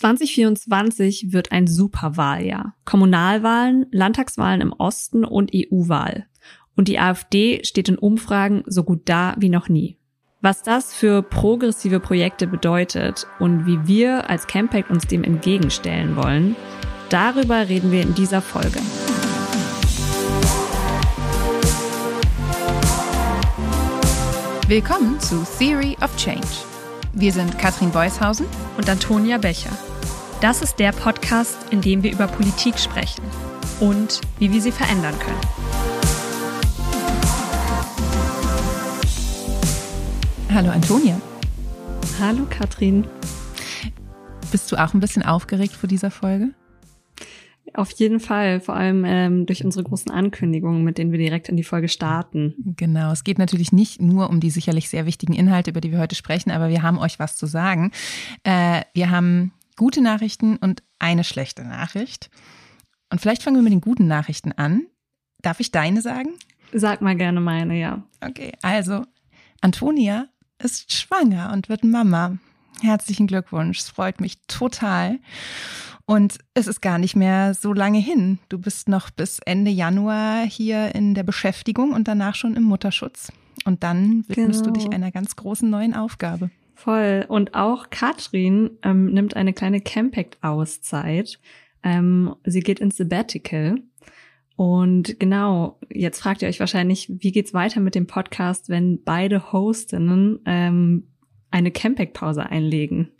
2024 wird ein Superwahljahr. Kommunalwahlen, Landtagswahlen im Osten und EU-Wahl. Und die AfD steht in Umfragen so gut da wie noch nie. Was das für progressive Projekte bedeutet und wie wir als Campact uns dem entgegenstellen wollen, darüber reden wir in dieser Folge. Willkommen zu Theory of Change. Wir sind Katrin Beushausen und Antonia Becher. Das ist der Podcast, in dem wir über Politik sprechen und wie wir sie verändern können. Hallo Antonia. Hallo Katrin. Bist du auch ein bisschen aufgeregt vor dieser Folge? Auf jeden Fall, vor allem ähm, durch unsere großen Ankündigungen, mit denen wir direkt in die Folge starten. Genau, es geht natürlich nicht nur um die sicherlich sehr wichtigen Inhalte, über die wir heute sprechen, aber wir haben euch was zu sagen. Äh, wir haben gute Nachrichten und eine schlechte Nachricht. Und vielleicht fangen wir mit den guten Nachrichten an. Darf ich deine sagen? Sag mal gerne meine, ja. Okay, also Antonia ist schwanger und wird Mama. Herzlichen Glückwunsch, es freut mich total. Und es ist gar nicht mehr so lange hin. Du bist noch bis Ende Januar hier in der Beschäftigung und danach schon im Mutterschutz. Und dann widmest genau. du dich genau. einer ganz großen neuen Aufgabe. Voll. Und auch Katrin ähm, nimmt eine kleine Campact-Auszeit. Ähm, sie geht ins Sabbatical. Und genau, jetzt fragt ihr euch wahrscheinlich, wie geht's weiter mit dem Podcast, wenn beide Hostinnen ähm, eine Campact-Pause einlegen?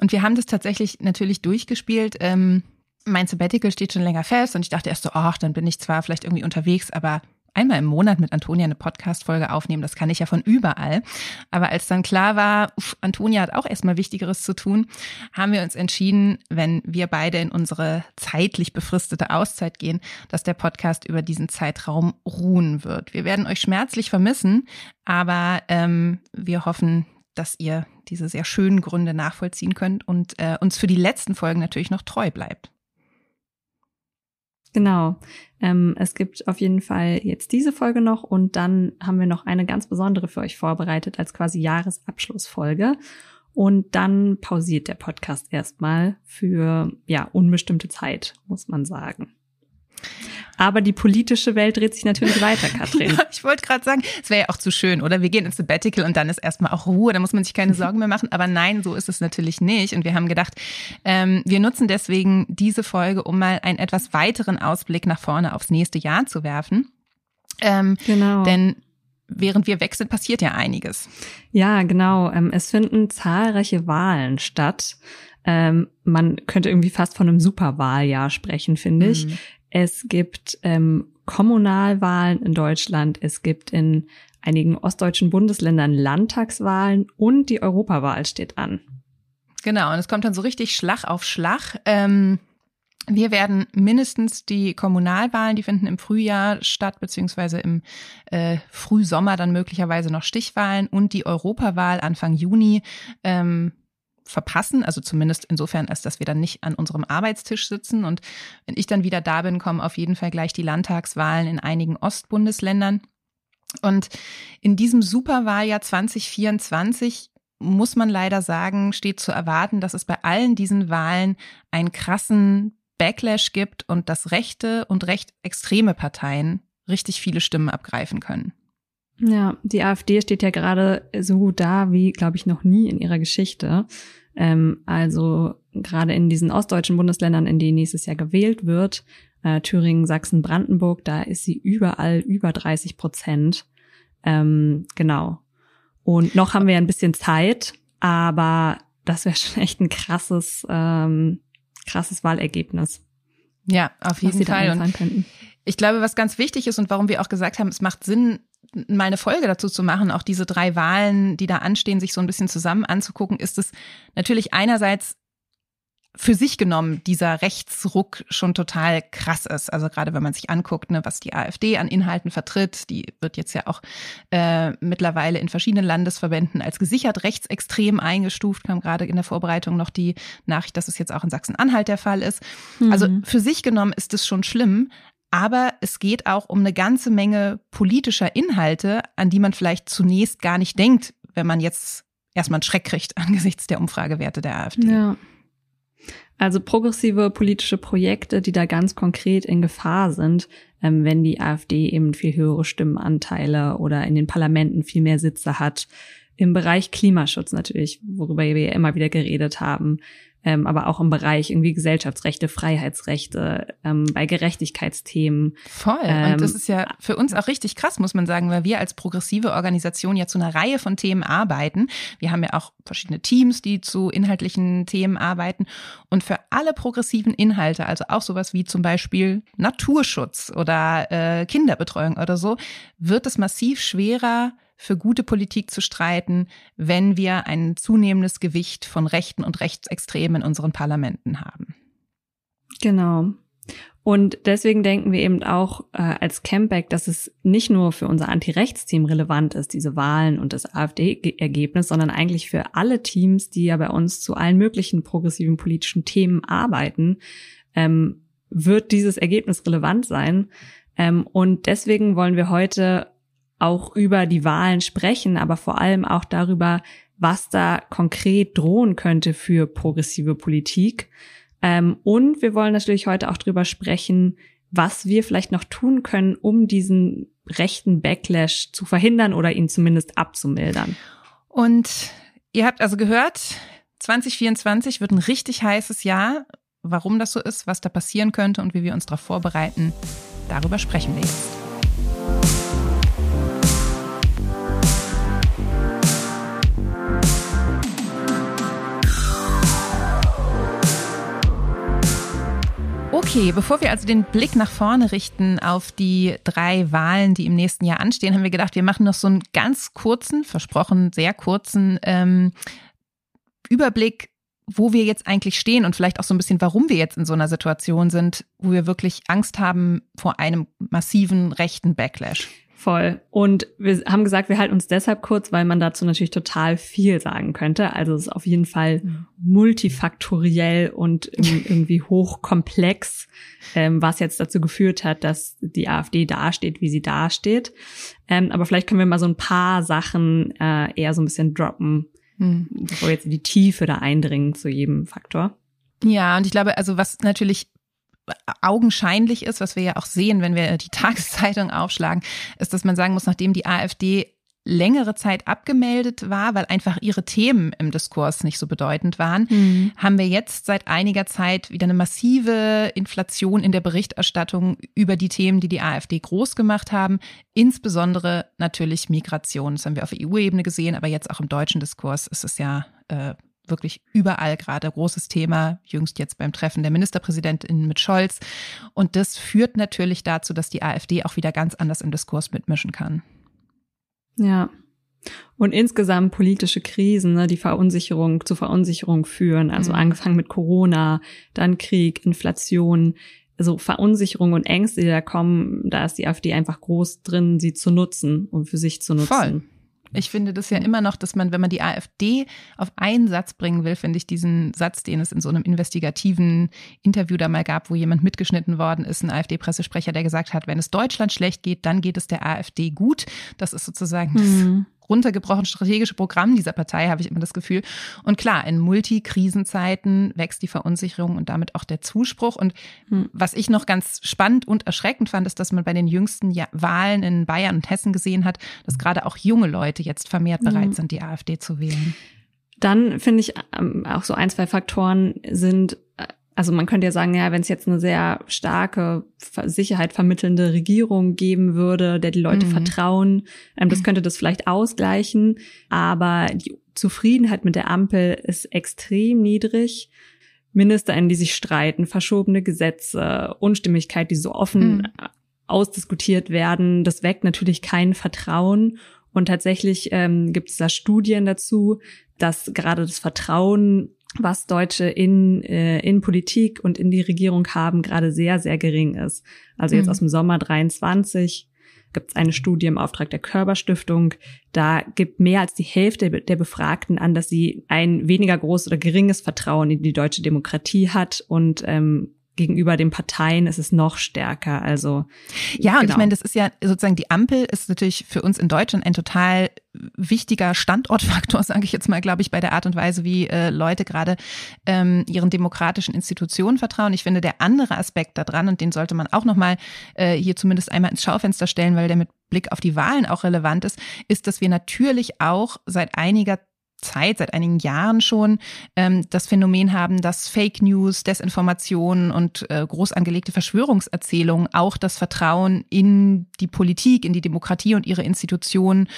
Und wir haben das tatsächlich natürlich durchgespielt. Ähm, mein Sabbatical steht schon länger fest und ich dachte erst so, ach, dann bin ich zwar vielleicht irgendwie unterwegs, aber einmal im Monat mit Antonia eine Podcast-Folge aufnehmen, das kann ich ja von überall. Aber als dann klar war, uff, Antonia hat auch erstmal Wichtigeres zu tun, haben wir uns entschieden, wenn wir beide in unsere zeitlich befristete Auszeit gehen, dass der Podcast über diesen Zeitraum ruhen wird. Wir werden euch schmerzlich vermissen, aber ähm, wir hoffen, dass ihr diese sehr schönen Gründe nachvollziehen könnt und äh, uns für die letzten Folgen natürlich noch treu bleibt. Genau. Ähm, es gibt auf jeden Fall jetzt diese Folge noch und dann haben wir noch eine ganz besondere für euch vorbereitet als quasi Jahresabschlussfolge. Und dann pausiert der Podcast erstmal für ja unbestimmte Zeit, muss man sagen. Aber die politische Welt dreht sich natürlich weiter, Katrin. ja, ich wollte gerade sagen, es wäre ja auch zu schön, oder? Wir gehen ins Sabbatical und dann ist erstmal auch Ruhe, da muss man sich keine Sorgen mehr machen. Aber nein, so ist es natürlich nicht. Und wir haben gedacht, ähm, wir nutzen deswegen diese Folge, um mal einen etwas weiteren Ausblick nach vorne aufs nächste Jahr zu werfen. Ähm, genau. Denn während wir wechseln, passiert ja einiges. Ja, genau. Ähm, es finden zahlreiche Wahlen statt. Ähm, man könnte irgendwie fast von einem Superwahljahr sprechen, finde ich. Mhm. Es gibt ähm, Kommunalwahlen in Deutschland. Es gibt in einigen ostdeutschen Bundesländern Landtagswahlen und die Europawahl steht an. Genau, und es kommt dann so richtig Schlag auf Schlag. Ähm wir werden mindestens die Kommunalwahlen, die finden im Frühjahr statt, beziehungsweise im äh, Frühsommer dann möglicherweise noch Stichwahlen und die Europawahl Anfang Juni ähm, verpassen. Also zumindest insofern, als dass wir dann nicht an unserem Arbeitstisch sitzen. Und wenn ich dann wieder da bin, kommen auf jeden Fall gleich die Landtagswahlen in einigen Ostbundesländern. Und in diesem Superwahljahr 2024 muss man leider sagen, steht zu erwarten, dass es bei allen diesen Wahlen einen krassen Backlash gibt und dass rechte und recht extreme Parteien richtig viele Stimmen abgreifen können. Ja, die AfD steht ja gerade so gut da wie, glaube ich, noch nie in ihrer Geschichte. Ähm, also gerade in diesen ostdeutschen Bundesländern, in denen nächstes Jahr gewählt wird, äh, Thüringen, Sachsen, Brandenburg, da ist sie überall über 30 Prozent. Ähm, genau. Und noch haben wir ein bisschen Zeit, aber das wäre schon echt ein krasses, ähm, krasses Wahlergebnis. Ja, auf jeden Fall. Und ich glaube, was ganz wichtig ist und warum wir auch gesagt haben, es macht Sinn, mal eine Folge dazu zu machen, auch diese drei Wahlen, die da anstehen, sich so ein bisschen zusammen anzugucken, ist es natürlich einerseits für sich genommen dieser Rechtsruck schon total krass ist. Also gerade wenn man sich anguckt, ne, was die AfD an Inhalten vertritt, die wird jetzt ja auch äh, mittlerweile in verschiedenen Landesverbänden als gesichert rechtsextrem eingestuft. Kam gerade in der Vorbereitung noch die Nachricht, dass es jetzt auch in Sachsen-Anhalt der Fall ist. Mhm. Also für sich genommen ist es schon schlimm, aber es geht auch um eine ganze Menge politischer Inhalte, an die man vielleicht zunächst gar nicht denkt, wenn man jetzt erstmal einen Schreck kriegt angesichts der Umfragewerte der AfD. Ja. Also progressive politische Projekte, die da ganz konkret in Gefahr sind, ähm, wenn die AfD eben viel höhere Stimmenanteile oder in den Parlamenten viel mehr Sitze hat. Im Bereich Klimaschutz natürlich, worüber wir ja immer wieder geredet haben ähm, aber auch im Bereich irgendwie Gesellschaftsrechte, Freiheitsrechte, ähm, bei Gerechtigkeitsthemen. Voll. Ähm, und das ist ja für uns auch richtig krass, muss man sagen, weil wir als progressive Organisation ja zu einer Reihe von Themen arbeiten. Wir haben ja auch verschiedene Teams, die zu inhaltlichen Themen arbeiten. Und für alle progressiven Inhalte, also auch sowas wie zum Beispiel Naturschutz oder äh, Kinderbetreuung oder so, wird es massiv schwerer, für gute Politik zu streiten, wenn wir ein zunehmendes Gewicht von Rechten und Rechtsextremen in unseren Parlamenten haben. Genau. Und deswegen denken wir eben auch äh, als Campback, dass es nicht nur für unser Anti-Rechts-Team relevant ist, diese Wahlen und das AfD-Ergebnis, sondern eigentlich für alle Teams, die ja bei uns zu allen möglichen progressiven politischen Themen arbeiten, ähm, wird dieses Ergebnis relevant sein. Ähm, und deswegen wollen wir heute auch über die Wahlen sprechen, aber vor allem auch darüber, was da konkret drohen könnte für progressive Politik. Ähm, und wir wollen natürlich heute auch darüber sprechen, was wir vielleicht noch tun können, um diesen rechten Backlash zu verhindern oder ihn zumindest abzumildern. Und ihr habt also gehört, 2024 wird ein richtig heißes Jahr. Warum das so ist, was da passieren könnte und wie wir uns darauf vorbereiten, darüber sprechen wir jetzt. Okay, bevor wir also den Blick nach vorne richten auf die drei Wahlen, die im nächsten Jahr anstehen, haben wir gedacht, wir machen noch so einen ganz kurzen, versprochen sehr kurzen ähm, Überblick, wo wir jetzt eigentlich stehen und vielleicht auch so ein bisschen, warum wir jetzt in so einer Situation sind, wo wir wirklich Angst haben vor einem massiven rechten Backlash. Voll. Und wir haben gesagt, wir halten uns deshalb kurz, weil man dazu natürlich total viel sagen könnte. Also es ist auf jeden Fall multifaktoriell und irgendwie hochkomplex, ähm, was jetzt dazu geführt hat, dass die AfD dasteht, wie sie dasteht. Ähm, aber vielleicht können wir mal so ein paar Sachen äh, eher so ein bisschen droppen, mhm. bevor wir jetzt in die Tiefe da eindringen zu jedem Faktor. Ja, und ich glaube, also was natürlich augenscheinlich ist, was wir ja auch sehen, wenn wir die Tageszeitung aufschlagen, ist, dass man sagen muss, nachdem die AfD längere Zeit abgemeldet war, weil einfach ihre Themen im Diskurs nicht so bedeutend waren, mhm. haben wir jetzt seit einiger Zeit wieder eine massive Inflation in der Berichterstattung über die Themen, die die AfD groß gemacht haben, insbesondere natürlich Migration. Das haben wir auf EU-Ebene gesehen, aber jetzt auch im deutschen Diskurs ist es ja äh, wirklich überall gerade großes Thema, jüngst jetzt beim Treffen der Ministerpräsidentin mit Scholz. Und das führt natürlich dazu, dass die AfD auch wieder ganz anders im Diskurs mitmischen kann. Ja. Und insgesamt politische Krisen, ne, die Verunsicherung zu Verunsicherung führen, also mhm. angefangen mit Corona, dann Krieg, Inflation, also Verunsicherung und Ängste, die da kommen, da ist die AfD einfach groß drin, sie zu nutzen und für sich zu nutzen. Voll. Ich finde das ja immer noch, dass man, wenn man die AfD auf einen Satz bringen will, finde ich diesen Satz, den es in so einem investigativen Interview da mal gab, wo jemand mitgeschnitten worden ist, ein AfD-Pressesprecher, der gesagt hat, wenn es Deutschland schlecht geht, dann geht es der AfD gut. Das ist sozusagen mhm runtergebrochen strategische Programm dieser Partei, habe ich immer das Gefühl. Und klar, in Multikrisenzeiten wächst die Verunsicherung und damit auch der Zuspruch. Und hm. was ich noch ganz spannend und erschreckend fand, ist, dass man bei den jüngsten Wahlen in Bayern und Hessen gesehen hat, dass gerade auch junge Leute jetzt vermehrt bereit hm. sind, die AfD zu wählen. Dann finde ich ähm, auch so ein, zwei Faktoren sind also man könnte ja sagen, ja, wenn es jetzt eine sehr starke Sicherheit vermittelnde Regierung geben würde, der die Leute mhm. vertrauen, ähm, das könnte das vielleicht ausgleichen. Aber die Zufriedenheit mit der Ampel ist extrem niedrig. MinisterInnen, die sich streiten, verschobene Gesetze, Unstimmigkeit, die so offen mhm. ausdiskutiert werden, das weckt natürlich kein Vertrauen. Und tatsächlich ähm, gibt es da Studien dazu, dass gerade das Vertrauen was Deutsche in, äh, in Politik und in die Regierung haben, gerade sehr, sehr gering ist. Also jetzt mhm. aus dem Sommer 23 gibt es eine Studie im Auftrag der Körperstiftung. Da gibt mehr als die Hälfte der Befragten an, dass sie ein weniger großes oder geringes Vertrauen in die deutsche Demokratie hat und ähm, gegenüber den Parteien ist es noch stärker. Also ja, und genau. ich meine, das ist ja sozusagen die Ampel ist natürlich für uns in Deutschland ein total wichtiger Standortfaktor, sage ich jetzt mal, glaube ich, bei der Art und Weise, wie äh, Leute gerade ähm, ihren demokratischen Institutionen vertrauen. Ich finde, der andere Aspekt daran, und den sollte man auch nochmal äh, hier zumindest einmal ins Schaufenster stellen, weil der mit Blick auf die Wahlen auch relevant ist, ist, dass wir natürlich auch seit einiger Zeit, seit einigen Jahren schon, ähm, das Phänomen haben, dass Fake News, Desinformationen und äh, groß angelegte Verschwörungserzählungen auch das Vertrauen in die Politik, in die Demokratie und ihre Institutionen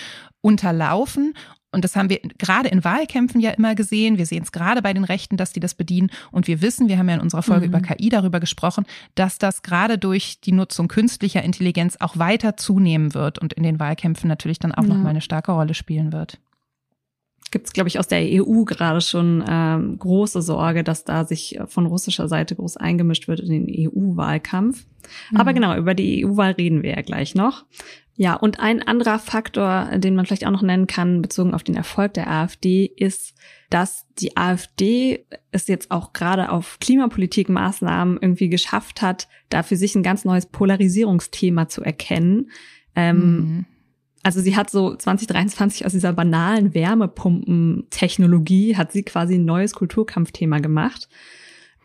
unterlaufen. Und das haben wir gerade in Wahlkämpfen ja immer gesehen. Wir sehen es gerade bei den Rechten, dass die das bedienen. Und wir wissen, wir haben ja in unserer Folge mhm. über KI darüber gesprochen, dass das gerade durch die Nutzung künstlicher Intelligenz auch weiter zunehmen wird und in den Wahlkämpfen natürlich dann auch ja. nochmal eine starke Rolle spielen wird gibt es, glaube ich, aus der EU gerade schon ähm, große Sorge, dass da sich von russischer Seite groß eingemischt wird in den EU-Wahlkampf. Mhm. Aber genau, über die EU-Wahl reden wir ja gleich noch. Ja, und ein anderer Faktor, den man vielleicht auch noch nennen kann, bezogen auf den Erfolg der AfD, ist, dass die AfD es jetzt auch gerade auf Klimapolitikmaßnahmen irgendwie geschafft hat, da für sich ein ganz neues Polarisierungsthema zu erkennen. Ähm, mhm also sie hat so 2023 aus dieser banalen Wärmepumpentechnologie hat sie quasi ein neues Kulturkampfthema gemacht.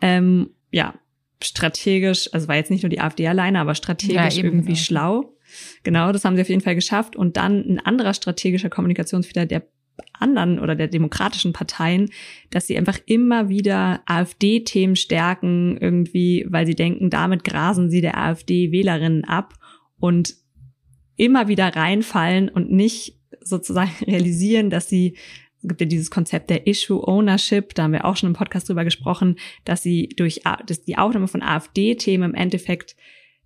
Ähm, ja, strategisch, also war jetzt nicht nur die AfD alleine, aber strategisch ja, irgendwie genau. schlau. Genau, das haben sie auf jeden Fall geschafft. Und dann ein anderer strategischer Kommunikationsfehler der anderen oder der demokratischen Parteien, dass sie einfach immer wieder AfD-Themen stärken, irgendwie, weil sie denken, damit grasen sie der AfD-Wählerinnen ab. Und immer wieder reinfallen und nicht sozusagen realisieren, dass sie es gibt ja dieses Konzept der Issue Ownership, da haben wir auch schon im Podcast drüber gesprochen, dass sie durch dass die Aufnahme von AfD-Themen im Endeffekt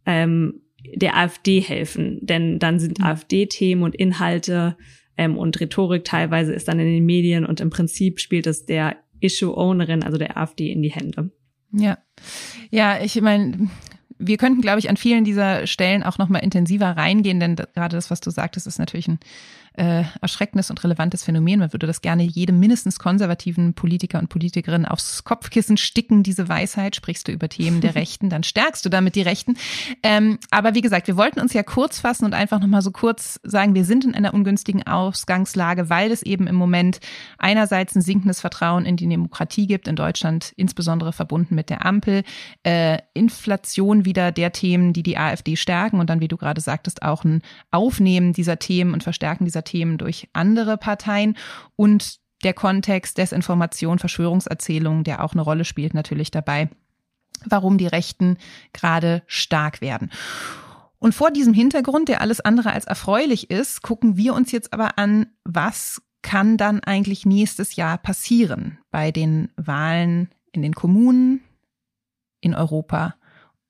ähm, der AfD helfen. Denn dann sind mhm. AfD-Themen und Inhalte ähm, und Rhetorik teilweise ist dann in den Medien und im Prinzip spielt es der Issue-Ownerin, also der AfD, in die Hände. Ja, ja, ich meine, wir könnten, glaube ich, an vielen dieser Stellen auch nochmal intensiver reingehen, denn gerade das, was du sagtest, ist natürlich ein äh, erschreckendes und relevantes Phänomen. Man würde das gerne jedem mindestens konservativen Politiker und Politikerin aufs Kopfkissen sticken, diese Weisheit. Sprichst du über Themen der Rechten, dann stärkst du damit die Rechten. Ähm, aber wie gesagt, wir wollten uns ja kurz fassen und einfach nochmal so kurz sagen, wir sind in einer ungünstigen Ausgangslage, weil es eben im Moment einerseits ein sinkendes Vertrauen in die Demokratie gibt, in Deutschland insbesondere verbunden mit der Ampel, äh, Inflation wieder der Themen, die die AfD stärken und dann, wie du gerade sagtest, auch ein Aufnehmen dieser Themen und Verstärken dieser Themen durch andere Parteien und der Kontext Desinformation, Verschwörungserzählungen, der auch eine Rolle spielt natürlich dabei, warum die Rechten gerade stark werden. Und vor diesem Hintergrund, der alles andere als erfreulich ist, gucken wir uns jetzt aber an, was kann dann eigentlich nächstes Jahr passieren bei den Wahlen in den Kommunen, in Europa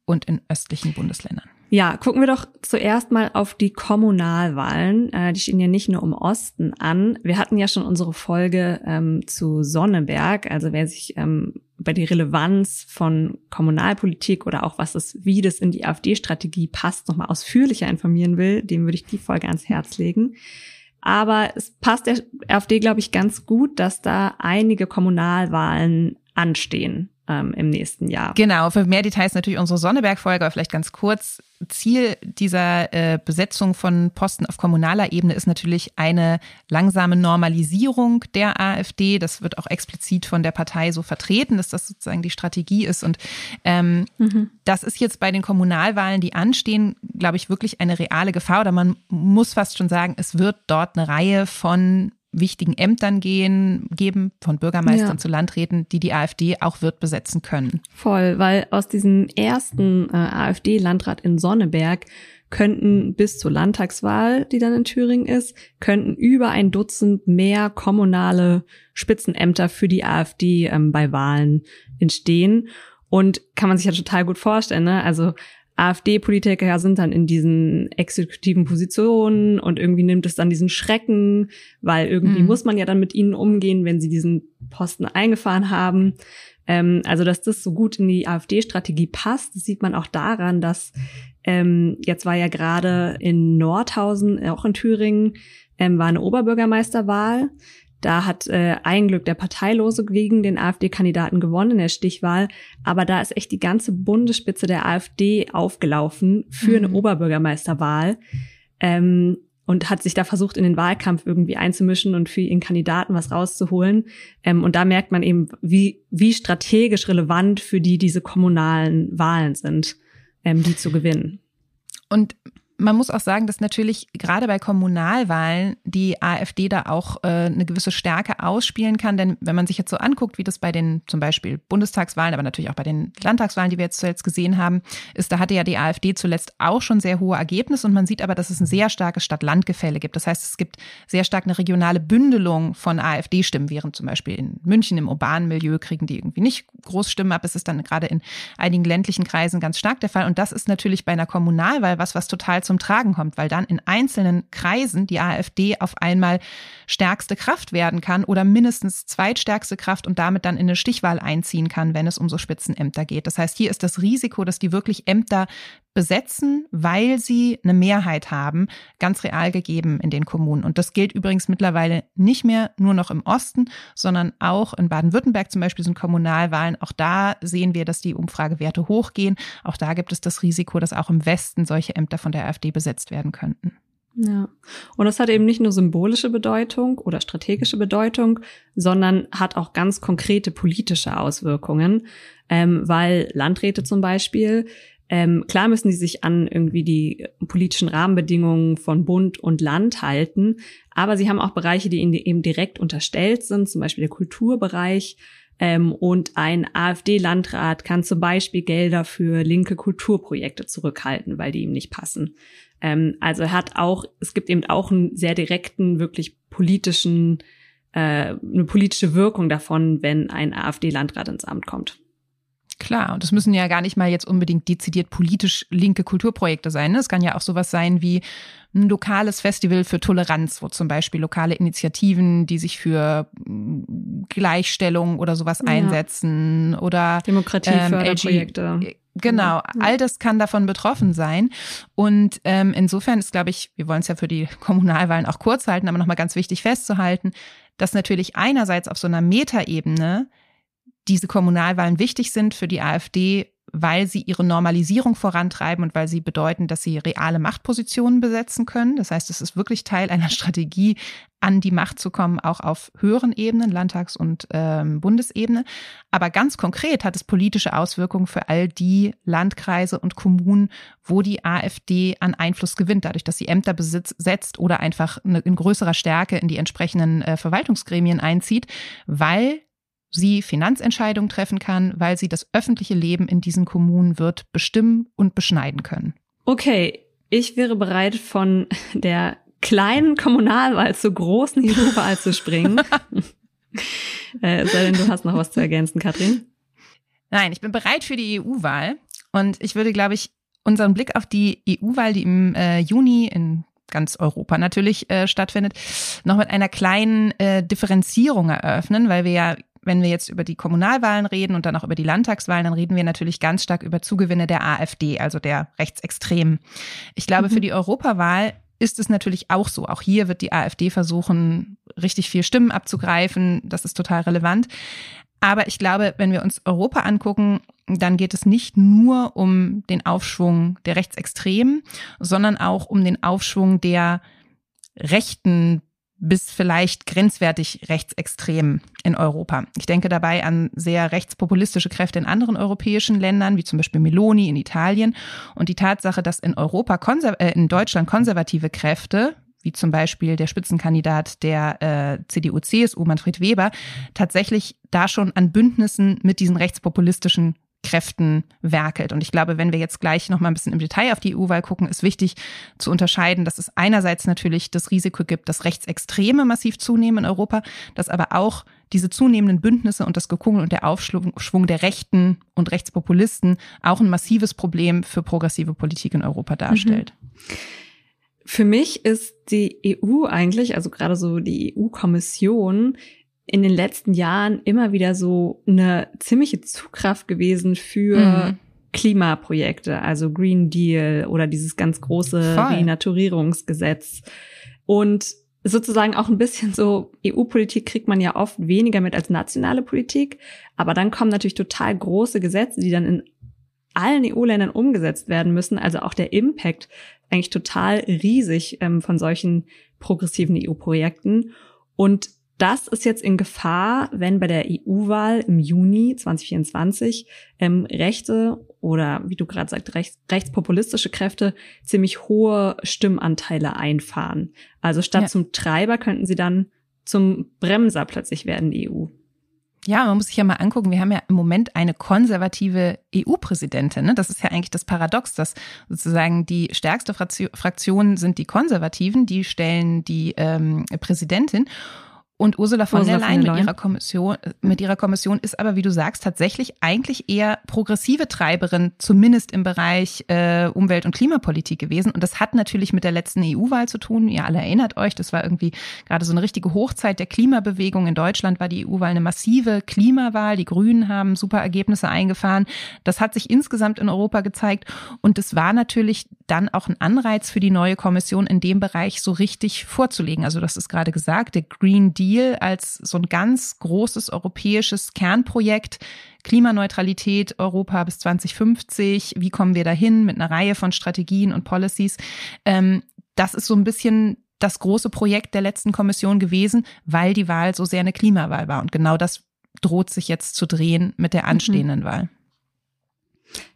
und in östlichen Bundesländern. Ja, gucken wir doch zuerst mal auf die Kommunalwahlen. Äh, die stehen ja nicht nur im Osten an. Wir hatten ja schon unsere Folge ähm, zu Sonneberg. Also wer sich ähm, über die Relevanz von Kommunalpolitik oder auch was das, wie das in die AfD-Strategie passt, nochmal ausführlicher informieren will, dem würde ich die Folge ans Herz legen. Aber es passt der AfD, glaube ich, ganz gut, dass da einige Kommunalwahlen anstehen ähm, im nächsten Jahr. Genau, für mehr Details natürlich unsere Sonneberg-Folge, aber vielleicht ganz kurz. Ziel dieser äh, Besetzung von Posten auf kommunaler Ebene ist natürlich eine langsame Normalisierung der AfD. Das wird auch explizit von der Partei so vertreten, dass das sozusagen die Strategie ist. Und ähm, mhm. das ist jetzt bei den Kommunalwahlen, die anstehen, glaube ich, wirklich eine reale Gefahr. Oder man muss fast schon sagen, es wird dort eine Reihe von wichtigen Ämtern gehen, geben, von Bürgermeistern ja. zu Landräten, die die AfD auch wird besetzen können. Voll, weil aus diesem ersten äh, AfD-Landrat in Sonneberg könnten bis zur Landtagswahl, die dann in Thüringen ist, könnten über ein Dutzend mehr kommunale Spitzenämter für die AfD ähm, bei Wahlen entstehen. Und kann man sich ja total gut vorstellen, ne? Also AfD-Politiker sind dann in diesen exekutiven Positionen und irgendwie nimmt es dann diesen Schrecken, weil irgendwie mhm. muss man ja dann mit ihnen umgehen, wenn sie diesen Posten eingefahren haben. Ähm, also, dass das so gut in die AfD-Strategie passt, das sieht man auch daran, dass ähm, jetzt war ja gerade in Nordhausen, auch in Thüringen, ähm, war eine Oberbürgermeisterwahl. Da hat äh, ein Glück der Parteilose gegen den AfD-Kandidaten gewonnen in der Stichwahl. Aber da ist echt die ganze Bundesspitze der AfD aufgelaufen für mhm. eine Oberbürgermeisterwahl. Ähm, und hat sich da versucht, in den Wahlkampf irgendwie einzumischen und für ihren Kandidaten was rauszuholen. Ähm, und da merkt man eben, wie, wie strategisch relevant für die diese kommunalen Wahlen sind, ähm, die zu gewinnen. Und man muss auch sagen, dass natürlich gerade bei Kommunalwahlen die AfD da auch äh, eine gewisse Stärke ausspielen kann. Denn wenn man sich jetzt so anguckt, wie das bei den zum Beispiel Bundestagswahlen, aber natürlich auch bei den Landtagswahlen, die wir jetzt zuletzt gesehen haben, ist, da hatte ja die AfD zuletzt auch schon sehr hohe Ergebnisse. Und man sieht aber, dass es ein sehr starkes Stadt-Land-Gefälle gibt. Das heißt, es gibt sehr stark eine regionale Bündelung von AfD-Stimmen, während zum Beispiel in München im urbanen Milieu kriegen die irgendwie nicht groß Stimmen ab. Es ist dann gerade in einigen ländlichen Kreisen ganz stark der Fall. Und das ist natürlich bei einer Kommunalwahl was, was total zum Tragen kommt, weil dann in einzelnen Kreisen die AfD auf einmal stärkste Kraft werden kann oder mindestens zweitstärkste Kraft und damit dann in eine Stichwahl einziehen kann, wenn es um so Spitzenämter geht. Das heißt, hier ist das Risiko, dass die wirklich Ämter besetzen, weil sie eine Mehrheit haben, ganz real gegeben in den Kommunen. Und das gilt übrigens mittlerweile nicht mehr nur noch im Osten, sondern auch in Baden-Württemberg zum Beispiel sind Kommunalwahlen. Auch da sehen wir, dass die Umfragewerte hochgehen. Auch da gibt es das Risiko, dass auch im Westen solche Ämter von der AfD besetzt werden könnten. Ja. Und das hat eben nicht nur symbolische Bedeutung oder strategische Bedeutung, sondern hat auch ganz konkrete politische Auswirkungen, ähm, weil Landräte zum Beispiel ähm, klar müssen sie sich an irgendwie die politischen Rahmenbedingungen von Bund und Land halten, aber sie haben auch Bereiche, die ihnen eben direkt unterstellt sind, zum Beispiel der Kulturbereich. Ähm, und ein AfD-Landrat kann zum Beispiel Gelder für linke Kulturprojekte zurückhalten, weil die ihm nicht passen. Ähm, also er hat auch, es gibt eben auch einen sehr direkten, wirklich politischen, äh, eine politische Wirkung davon, wenn ein AfD-Landrat ins Amt kommt. Klar, und das müssen ja gar nicht mal jetzt unbedingt dezidiert politisch linke Kulturprojekte sein. Ne? Es kann ja auch sowas sein wie ein lokales Festival für Toleranz, wo zum Beispiel lokale Initiativen, die sich für mm, Gleichstellung oder sowas ja. einsetzen oder Demokratieförderprojekte. Ähm, Genau, ja. all das kann davon betroffen sein. Und ähm, insofern ist, glaube ich, wir wollen es ja für die Kommunalwahlen auch kurz halten, aber nochmal ganz wichtig festzuhalten, dass natürlich einerseits auf so einer Metaebene diese Kommunalwahlen wichtig sind für die AfD, weil sie ihre Normalisierung vorantreiben und weil sie bedeuten, dass sie reale Machtpositionen besetzen können. Das heißt, es ist wirklich Teil einer Strategie, an die Macht zu kommen, auch auf höheren Ebenen, Landtags- und ähm, Bundesebene. Aber ganz konkret hat es politische Auswirkungen für all die Landkreise und Kommunen, wo die AfD an Einfluss gewinnt, dadurch, dass sie Ämter besetzt oder einfach in größerer Stärke in die entsprechenden äh, Verwaltungsgremien einzieht, weil sie Finanzentscheidungen treffen kann, weil sie das öffentliche Leben in diesen Kommunen wird bestimmen und beschneiden können. Okay, ich wäre bereit, von der kleinen Kommunalwahl zur großen EU-Wahl zu springen. äh, sei denn, du hast noch was zu ergänzen, Katrin? Nein, ich bin bereit für die EU-Wahl und ich würde, glaube ich, unseren Blick auf die EU-Wahl, die im äh, Juni in ganz Europa natürlich äh, stattfindet, noch mit einer kleinen äh, Differenzierung eröffnen, weil wir ja wenn wir jetzt über die Kommunalwahlen reden und dann auch über die Landtagswahlen, dann reden wir natürlich ganz stark über Zugewinne der AfD, also der Rechtsextremen. Ich glaube, mhm. für die Europawahl ist es natürlich auch so. Auch hier wird die AfD versuchen, richtig viel Stimmen abzugreifen. Das ist total relevant. Aber ich glaube, wenn wir uns Europa angucken, dann geht es nicht nur um den Aufschwung der Rechtsextremen, sondern auch um den Aufschwung der rechten bis vielleicht grenzwertig rechtsextrem in Europa. Ich denke dabei an sehr rechtspopulistische Kräfte in anderen europäischen Ländern, wie zum Beispiel Meloni in Italien. Und die Tatsache, dass in Europa, äh, in Deutschland konservative Kräfte, wie zum Beispiel der Spitzenkandidat der äh, CDU-CSU, Manfred Weber, tatsächlich da schon an Bündnissen mit diesen rechtspopulistischen Kräften werkelt. Und ich glaube, wenn wir jetzt gleich noch mal ein bisschen im Detail auf die EU-Wahl gucken, ist wichtig zu unterscheiden, dass es einerseits natürlich das Risiko gibt, dass Rechtsextreme massiv zunehmen in Europa, dass aber auch diese zunehmenden Bündnisse und das Gekungel und der Aufschwung der Rechten und Rechtspopulisten auch ein massives Problem für progressive Politik in Europa darstellt. Mhm. Für mich ist die EU eigentlich, also gerade so die EU-Kommission, in den letzten Jahren immer wieder so eine ziemliche Zugkraft gewesen für mhm. Klimaprojekte, also Green Deal oder dieses ganz große Voll. Renaturierungsgesetz. Und sozusagen auch ein bisschen so, EU-Politik kriegt man ja oft weniger mit als nationale Politik, aber dann kommen natürlich total große Gesetze, die dann in allen EU-Ländern umgesetzt werden müssen. Also auch der Impact eigentlich total riesig ähm, von solchen progressiven EU-Projekten. Und das ist jetzt in Gefahr, wenn bei der EU-Wahl im Juni 2024 ähm, rechte oder wie du gerade sagst, rechts, rechtspopulistische Kräfte ziemlich hohe Stimmanteile einfahren. Also statt ja. zum Treiber könnten sie dann zum Bremser plötzlich werden, die EU. Ja, man muss sich ja mal angucken, wir haben ja im Moment eine konservative EU-Präsidentin. Ne? Das ist ja eigentlich das Paradox, dass sozusagen die stärkste Fraktion sind die Konservativen, die stellen die ähm, Präsidentin. Und Ursula von Ursula der Leyen mit ihrer Kommission, mit ihrer Kommission ist aber, wie du sagst, tatsächlich eigentlich eher progressive Treiberin, zumindest im Bereich äh, Umwelt- und Klimapolitik gewesen. Und das hat natürlich mit der letzten EU-Wahl zu tun. Ihr alle erinnert euch, das war irgendwie gerade so eine richtige Hochzeit der Klimabewegung. In Deutschland war die EU-Wahl eine massive Klimawahl. Die Grünen haben super Ergebnisse eingefahren. Das hat sich insgesamt in Europa gezeigt. Und es war natürlich dann auch ein Anreiz für die neue Kommission in dem Bereich so richtig vorzulegen. Also das ist gerade gesagt, der Green Deal Deal als so ein ganz großes europäisches Kernprojekt. Klimaneutralität Europa bis 2050. Wie kommen wir dahin mit einer Reihe von Strategien und Policies? Ähm, das ist so ein bisschen das große Projekt der letzten Kommission gewesen, weil die Wahl so sehr eine Klimawahl war. Und genau das droht sich jetzt zu drehen mit der mhm. anstehenden mhm. Wahl.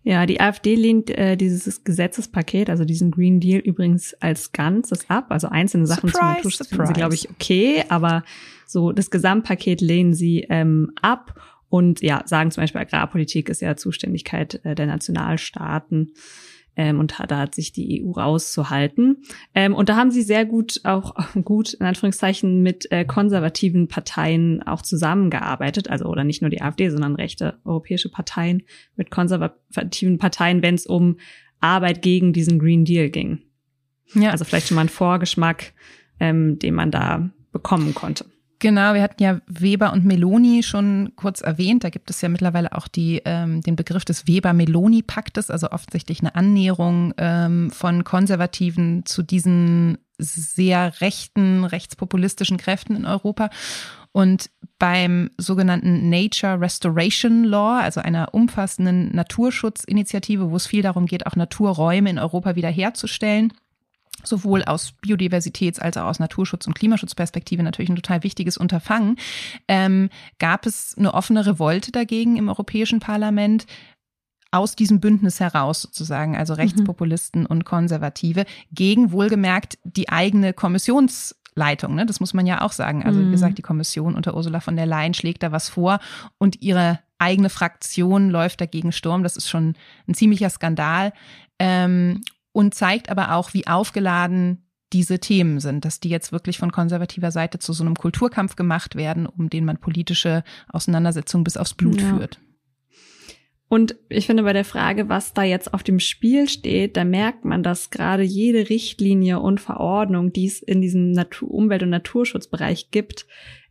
Ja, die AfD lehnt äh, dieses Gesetzespaket, also diesen Green Deal übrigens als Ganzes ab. Also einzelne Sachen surprise, zum Naturschutz finden sie, glaube ich, okay, aber so das Gesamtpaket lehnen sie ähm, ab und ja, sagen zum Beispiel Agrarpolitik ist ja Zuständigkeit äh, der Nationalstaaten ähm, und da hat sich die EU rauszuhalten. Ähm, und da haben sie sehr gut auch gut in Anführungszeichen mit äh, konservativen Parteien auch zusammengearbeitet, also oder nicht nur die AfD, sondern rechte europäische Parteien mit konservativen Parteien, wenn es um Arbeit gegen diesen Green Deal ging. Ja. Also vielleicht schon mal ein Vorgeschmack, ähm, den man da bekommen konnte. Genau, wir hatten ja Weber und Meloni schon kurz erwähnt. Da gibt es ja mittlerweile auch die, ähm, den Begriff des Weber-Meloni-Paktes, also offensichtlich eine Annäherung ähm, von Konservativen zu diesen sehr rechten, rechtspopulistischen Kräften in Europa. Und beim sogenannten Nature Restoration Law, also einer umfassenden Naturschutzinitiative, wo es viel darum geht, auch Naturräume in Europa wiederherzustellen, sowohl aus Biodiversitäts- als auch aus Naturschutz- und Klimaschutzperspektive natürlich ein total wichtiges Unterfangen, ähm, gab es eine offene Revolte dagegen im Europäischen Parlament aus diesem Bündnis heraus sozusagen, also Rechtspopulisten mhm. und Konservative, gegen wohlgemerkt die eigene Kommissionsleitung. Ne? Das muss man ja auch sagen. Also wie mhm. gesagt, die Kommission unter Ursula von der Leyen schlägt da was vor und ihre eigene Fraktion läuft dagegen Sturm. Das ist schon ein ziemlicher Skandal. Ähm, und zeigt aber auch, wie aufgeladen diese Themen sind, dass die jetzt wirklich von konservativer Seite zu so einem Kulturkampf gemacht werden, um den man politische Auseinandersetzungen bis aufs Blut ja. führt. Und ich finde bei der Frage, was da jetzt auf dem Spiel steht, da merkt man, dass gerade jede Richtlinie und Verordnung, die es in diesem Natur Umwelt- und Naturschutzbereich gibt,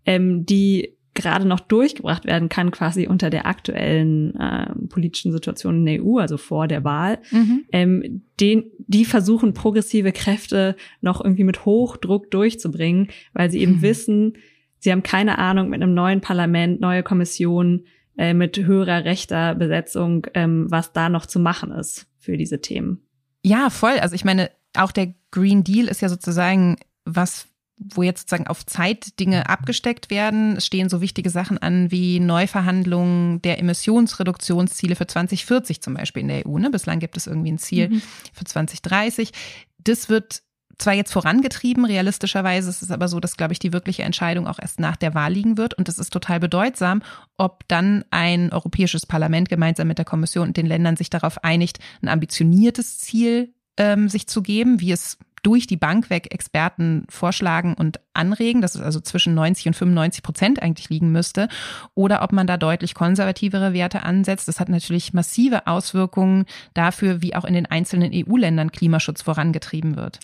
ähm, die gerade noch durchgebracht werden kann, quasi unter der aktuellen äh, politischen Situation in der EU, also vor der Wahl, mhm. ähm, den, die versuchen progressive Kräfte noch irgendwie mit Hochdruck durchzubringen, weil sie eben mhm. wissen, sie haben keine Ahnung mit einem neuen Parlament, neue Kommission, äh, mit höherer rechter Besetzung, ähm, was da noch zu machen ist für diese Themen. Ja, voll. Also ich meine, auch der Green Deal ist ja sozusagen was wo jetzt sozusagen auf Zeit Dinge abgesteckt werden. Es stehen so wichtige Sachen an wie Neuverhandlungen der Emissionsreduktionsziele für 2040 zum Beispiel in der EU. Ne? Bislang gibt es irgendwie ein Ziel mhm. für 2030. Das wird zwar jetzt vorangetrieben, realistischerweise ist es aber so, dass, glaube ich, die wirkliche Entscheidung auch erst nach der Wahl liegen wird. Und es ist total bedeutsam, ob dann ein europäisches Parlament gemeinsam mit der Kommission und den Ländern sich darauf einigt, ein ambitioniertes Ziel ähm, sich zu geben, wie es durch die Bank weg Experten vorschlagen und anregen, dass es also zwischen 90 und 95 Prozent eigentlich liegen müsste, oder ob man da deutlich konservativere Werte ansetzt. Das hat natürlich massive Auswirkungen dafür, wie auch in den einzelnen EU-Ländern Klimaschutz vorangetrieben wird.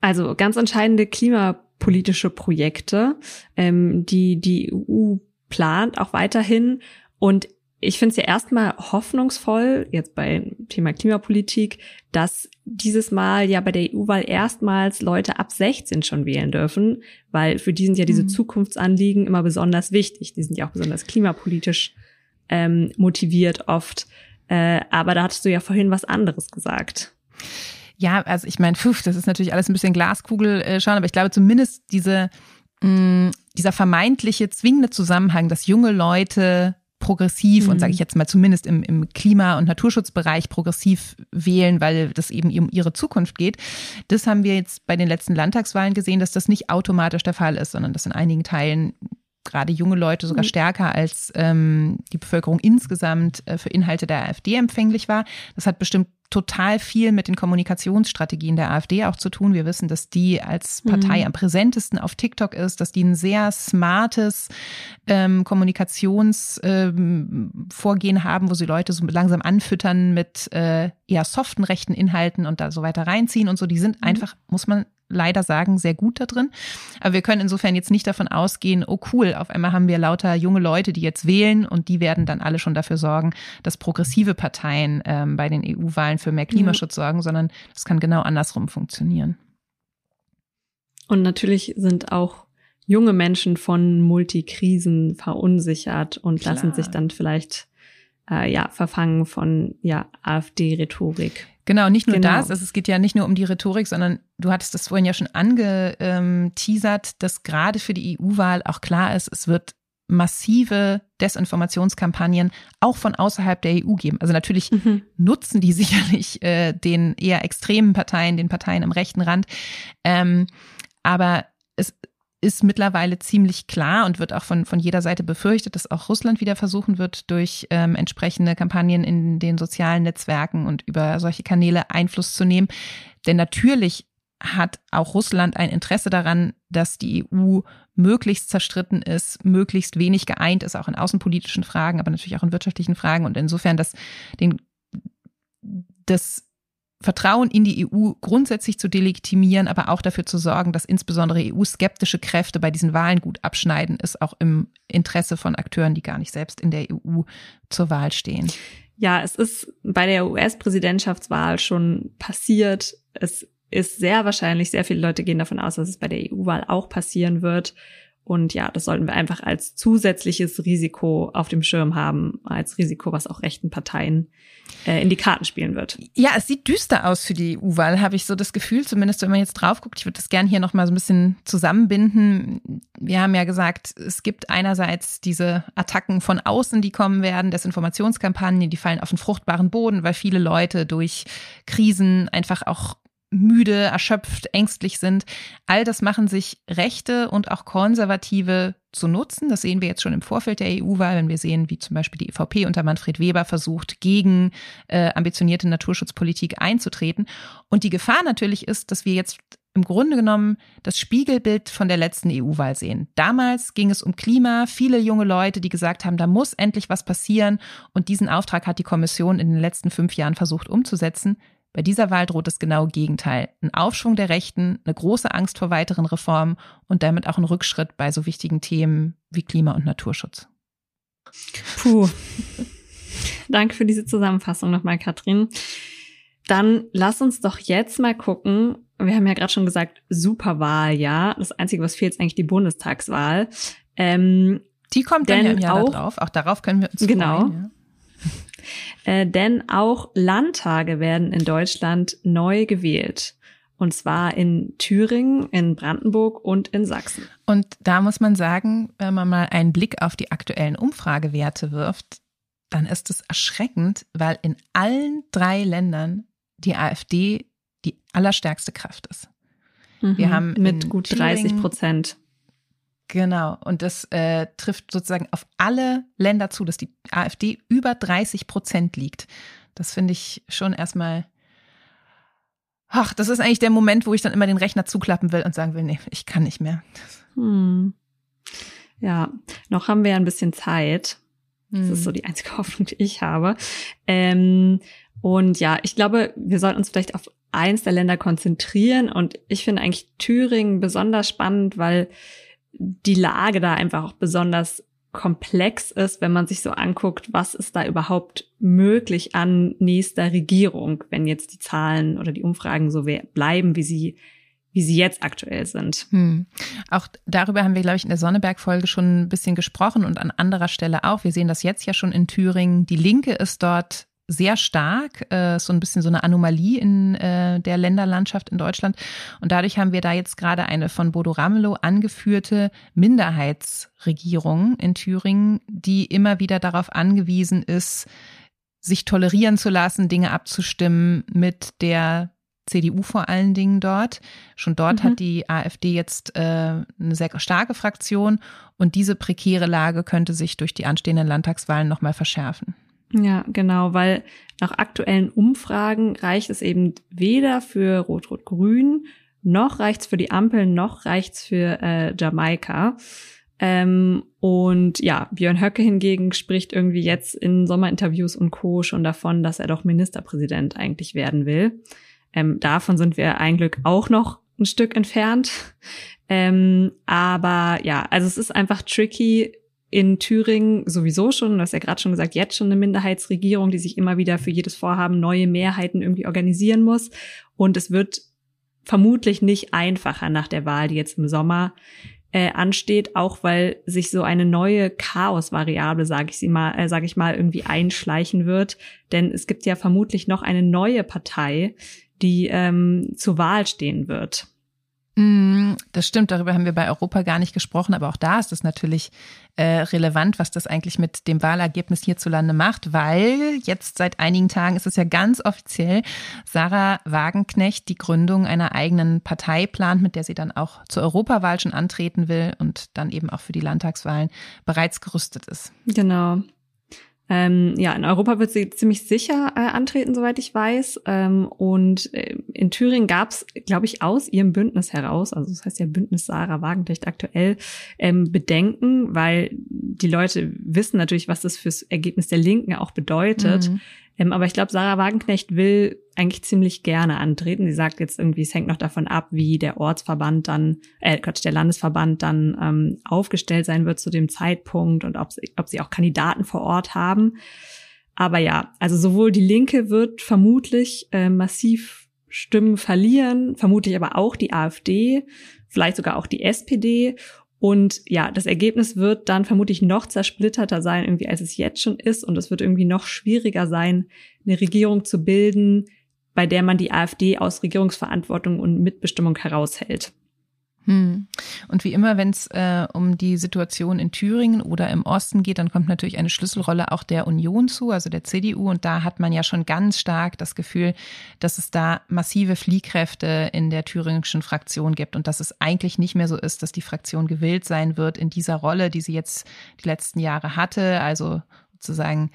Also ganz entscheidende klimapolitische Projekte, ähm, die die EU plant, auch weiterhin. Und ich finde es ja erstmal hoffnungsvoll, jetzt bei Thema Klimapolitik, dass dieses Mal ja bei der EU-Wahl erstmals Leute ab 16 schon wählen dürfen, weil für die sind ja diese mhm. Zukunftsanliegen immer besonders wichtig. Die sind ja auch besonders klimapolitisch ähm, motiviert oft. Äh, aber da hattest du ja vorhin was anderes gesagt. Ja, also ich meine, das ist natürlich alles ein bisschen Glaskugel äh, schauen, aber ich glaube zumindest diese mh, mm, dieser vermeintliche zwingende Zusammenhang, dass junge Leute progressiv mhm. und sage ich jetzt mal zumindest im, im Klima- und Naturschutzbereich progressiv wählen, weil das eben um ihre Zukunft geht. Das haben wir jetzt bei den letzten Landtagswahlen gesehen, dass das nicht automatisch der Fall ist, sondern dass in einigen Teilen gerade junge Leute sogar mhm. stärker als ähm, die Bevölkerung insgesamt äh, für Inhalte der AfD empfänglich war. Das hat bestimmt total viel mit den Kommunikationsstrategien der AfD auch zu tun. Wir wissen, dass die als Partei mhm. am präsentesten auf TikTok ist, dass die ein sehr smartes ähm, Kommunikationsvorgehen ähm, haben, wo sie Leute so langsam anfüttern mit äh, eher soften rechten Inhalten und da so weiter reinziehen und so. Die sind mhm. einfach, muss man leider sagen, sehr gut da drin. Aber wir können insofern jetzt nicht davon ausgehen, oh cool, auf einmal haben wir lauter junge Leute, die jetzt wählen und die werden dann alle schon dafür sorgen, dass progressive Parteien ähm, bei den EU-Wahlen für mehr Klimaschutz ja. sorgen, sondern das kann genau andersrum funktionieren. Und natürlich sind auch junge Menschen von Multikrisen verunsichert und Klar. lassen sich dann vielleicht äh, ja verfangen von ja AfD-Rhetorik. Genau, nicht nur genau. das, also es geht ja nicht nur um die Rhetorik, sondern du hattest das vorhin ja schon angeteasert, dass gerade für die EU-Wahl auch klar ist, es wird massive Desinformationskampagnen auch von außerhalb der EU geben. Also natürlich mhm. nutzen die sicherlich äh, den eher extremen Parteien, den Parteien am rechten Rand. Ähm, aber es ist mittlerweile ziemlich klar und wird auch von, von jeder Seite befürchtet, dass auch Russland wieder versuchen wird, durch ähm, entsprechende Kampagnen in den sozialen Netzwerken und über solche Kanäle Einfluss zu nehmen. Denn natürlich hat auch Russland ein Interesse daran, dass die EU möglichst zerstritten ist, möglichst wenig geeint ist, auch in außenpolitischen Fragen, aber natürlich auch in wirtschaftlichen Fragen. Und insofern, dass den, das Vertrauen in die EU grundsätzlich zu delegitimieren, aber auch dafür zu sorgen, dass insbesondere EU-skeptische Kräfte bei diesen Wahlen gut abschneiden, ist auch im Interesse von Akteuren, die gar nicht selbst in der EU zur Wahl stehen. Ja, es ist bei der US-Präsidentschaftswahl schon passiert. Es ist sehr wahrscheinlich, sehr viele Leute gehen davon aus, dass es bei der EU-Wahl auch passieren wird. Und ja, das sollten wir einfach als zusätzliches Risiko auf dem Schirm haben, als Risiko, was auch rechten Parteien äh, in die Karten spielen wird. Ja, es sieht düster aus für die EU-Wahl, habe ich so das Gefühl, zumindest wenn man jetzt drauf guckt. Ich würde das gerne hier nochmal so ein bisschen zusammenbinden. Wir haben ja gesagt, es gibt einerseits diese Attacken von außen, die kommen werden, Desinformationskampagnen, die fallen auf den fruchtbaren Boden, weil viele Leute durch Krisen einfach auch müde, erschöpft, ängstlich sind. All das machen sich Rechte und auch Konservative zu nutzen. Das sehen wir jetzt schon im Vorfeld der EU-Wahl, wenn wir sehen, wie zum Beispiel die EVP unter Manfred Weber versucht, gegen äh, ambitionierte Naturschutzpolitik einzutreten. Und die Gefahr natürlich ist, dass wir jetzt im Grunde genommen das Spiegelbild von der letzten EU-Wahl sehen. Damals ging es um Klima, viele junge Leute, die gesagt haben, da muss endlich was passieren. Und diesen Auftrag hat die Kommission in den letzten fünf Jahren versucht umzusetzen. Bei dieser Wahl droht das genaue Gegenteil. Ein Aufschwung der Rechten, eine große Angst vor weiteren Reformen und damit auch ein Rückschritt bei so wichtigen Themen wie Klima- und Naturschutz. Puh. Danke für diese Zusammenfassung nochmal, Katrin. Dann lass uns doch jetzt mal gucken. Wir haben ja gerade schon gesagt, Superwahl, ja. Das Einzige, was fehlt, ist eigentlich die Bundestagswahl. Ähm, die kommt dann ja im Jahr auch, drauf. Auch darauf können wir uns genau, freuen. Ja. Äh, denn auch Landtage werden in Deutschland neu gewählt. Und zwar in Thüringen, in Brandenburg und in Sachsen. Und da muss man sagen, wenn man mal einen Blick auf die aktuellen Umfragewerte wirft, dann ist es erschreckend, weil in allen drei Ländern die AfD die allerstärkste Kraft ist. Mhm, Wir haben mit gut 30 Prozent. Genau. Und das äh, trifft sozusagen auf alle Länder zu, dass die AfD über 30 Prozent liegt. Das finde ich schon erstmal. Ach, das ist eigentlich der Moment, wo ich dann immer den Rechner zuklappen will und sagen will, nee, ich kann nicht mehr. Hm. Ja, noch haben wir ja ein bisschen Zeit. Das hm. ist so die einzige Hoffnung, die ich habe. Ähm, und ja, ich glaube, wir sollten uns vielleicht auf eins der Länder konzentrieren. Und ich finde eigentlich Thüringen besonders spannend, weil die Lage da einfach auch besonders komplex ist, wenn man sich so anguckt, was ist da überhaupt möglich an nächster Regierung, wenn jetzt die Zahlen oder die Umfragen so bleiben, wie sie wie sie jetzt aktuell sind. Hm. Auch darüber haben wir, glaube ich, in der Sonneberg-Folge schon ein bisschen gesprochen und an anderer Stelle auch. Wir sehen das jetzt ja schon in Thüringen. Die Linke ist dort sehr stark, äh, so ein bisschen so eine Anomalie in äh, der Länderlandschaft in Deutschland. Und dadurch haben wir da jetzt gerade eine von Bodo Ramelow angeführte Minderheitsregierung in Thüringen, die immer wieder darauf angewiesen ist, sich tolerieren zu lassen, Dinge abzustimmen mit der CDU vor allen Dingen dort. Schon dort mhm. hat die AfD jetzt äh, eine sehr starke Fraktion und diese prekäre Lage könnte sich durch die anstehenden Landtagswahlen nochmal verschärfen. Ja, genau, weil nach aktuellen Umfragen reicht es eben weder für Rot-Rot-Grün, noch reicht's für die Ampel, noch reicht's für äh, Jamaika. Ähm, und ja, Björn Höcke hingegen spricht irgendwie jetzt in Sommerinterviews und Co. schon davon, dass er doch Ministerpräsident eigentlich werden will. Ähm, davon sind wir ein Glück auch noch ein Stück entfernt. Ähm, aber ja, also es ist einfach tricky, in Thüringen sowieso schon, du hast ja gerade schon gesagt, jetzt schon eine Minderheitsregierung, die sich immer wieder für jedes Vorhaben neue Mehrheiten irgendwie organisieren muss. Und es wird vermutlich nicht einfacher nach der Wahl, die jetzt im Sommer äh, ansteht, auch weil sich so eine neue Chaos-Variable, sage ich sie mal, äh, sage ich mal, irgendwie einschleichen wird. Denn es gibt ja vermutlich noch eine neue Partei, die ähm, zur Wahl stehen wird. Mm, das stimmt, darüber haben wir bei Europa gar nicht gesprochen, aber auch da ist es natürlich äh, relevant, was das eigentlich mit dem Wahlergebnis hierzulande macht, weil jetzt seit einigen Tagen ist es ja ganz offiziell, Sarah Wagenknecht die Gründung einer eigenen Partei plant, mit der sie dann auch zur Europawahl schon antreten will und dann eben auch für die Landtagswahlen bereits gerüstet ist. Genau. Ähm, ja, in Europa wird sie ziemlich sicher äh, antreten, soweit ich weiß. Ähm, und äh, in Thüringen gab es, glaube ich, aus ihrem Bündnis heraus, also das heißt ja Bündnis Sarah Wagenknecht aktuell, ähm, Bedenken, weil die Leute wissen natürlich, was das fürs Ergebnis der Linken auch bedeutet. Mhm. Ähm, aber ich glaube, Sarah Wagenknecht will eigentlich ziemlich gerne antreten. Sie sagt jetzt irgendwie, es hängt noch davon ab, wie der Ortsverband dann, äh Gott, der Landesverband dann ähm, aufgestellt sein wird zu dem Zeitpunkt und ob sie, ob sie auch Kandidaten vor Ort haben. Aber ja, also sowohl die Linke wird vermutlich äh, massiv Stimmen verlieren, vermutlich aber auch die AfD, vielleicht sogar auch die SPD. Und ja, das Ergebnis wird dann vermutlich noch zersplitterter sein, irgendwie als es jetzt schon ist. Und es wird irgendwie noch schwieriger sein, eine Regierung zu bilden, bei der man die AfD aus Regierungsverantwortung und Mitbestimmung heraushält. Hm. Und wie immer, wenn es äh, um die Situation in Thüringen oder im Osten geht, dann kommt natürlich eine Schlüsselrolle auch der Union zu, also der CDU. Und da hat man ja schon ganz stark das Gefühl, dass es da massive Fliehkräfte in der thüringischen Fraktion gibt und dass es eigentlich nicht mehr so ist, dass die Fraktion gewillt sein wird in dieser Rolle, die sie jetzt die letzten Jahre hatte, also sozusagen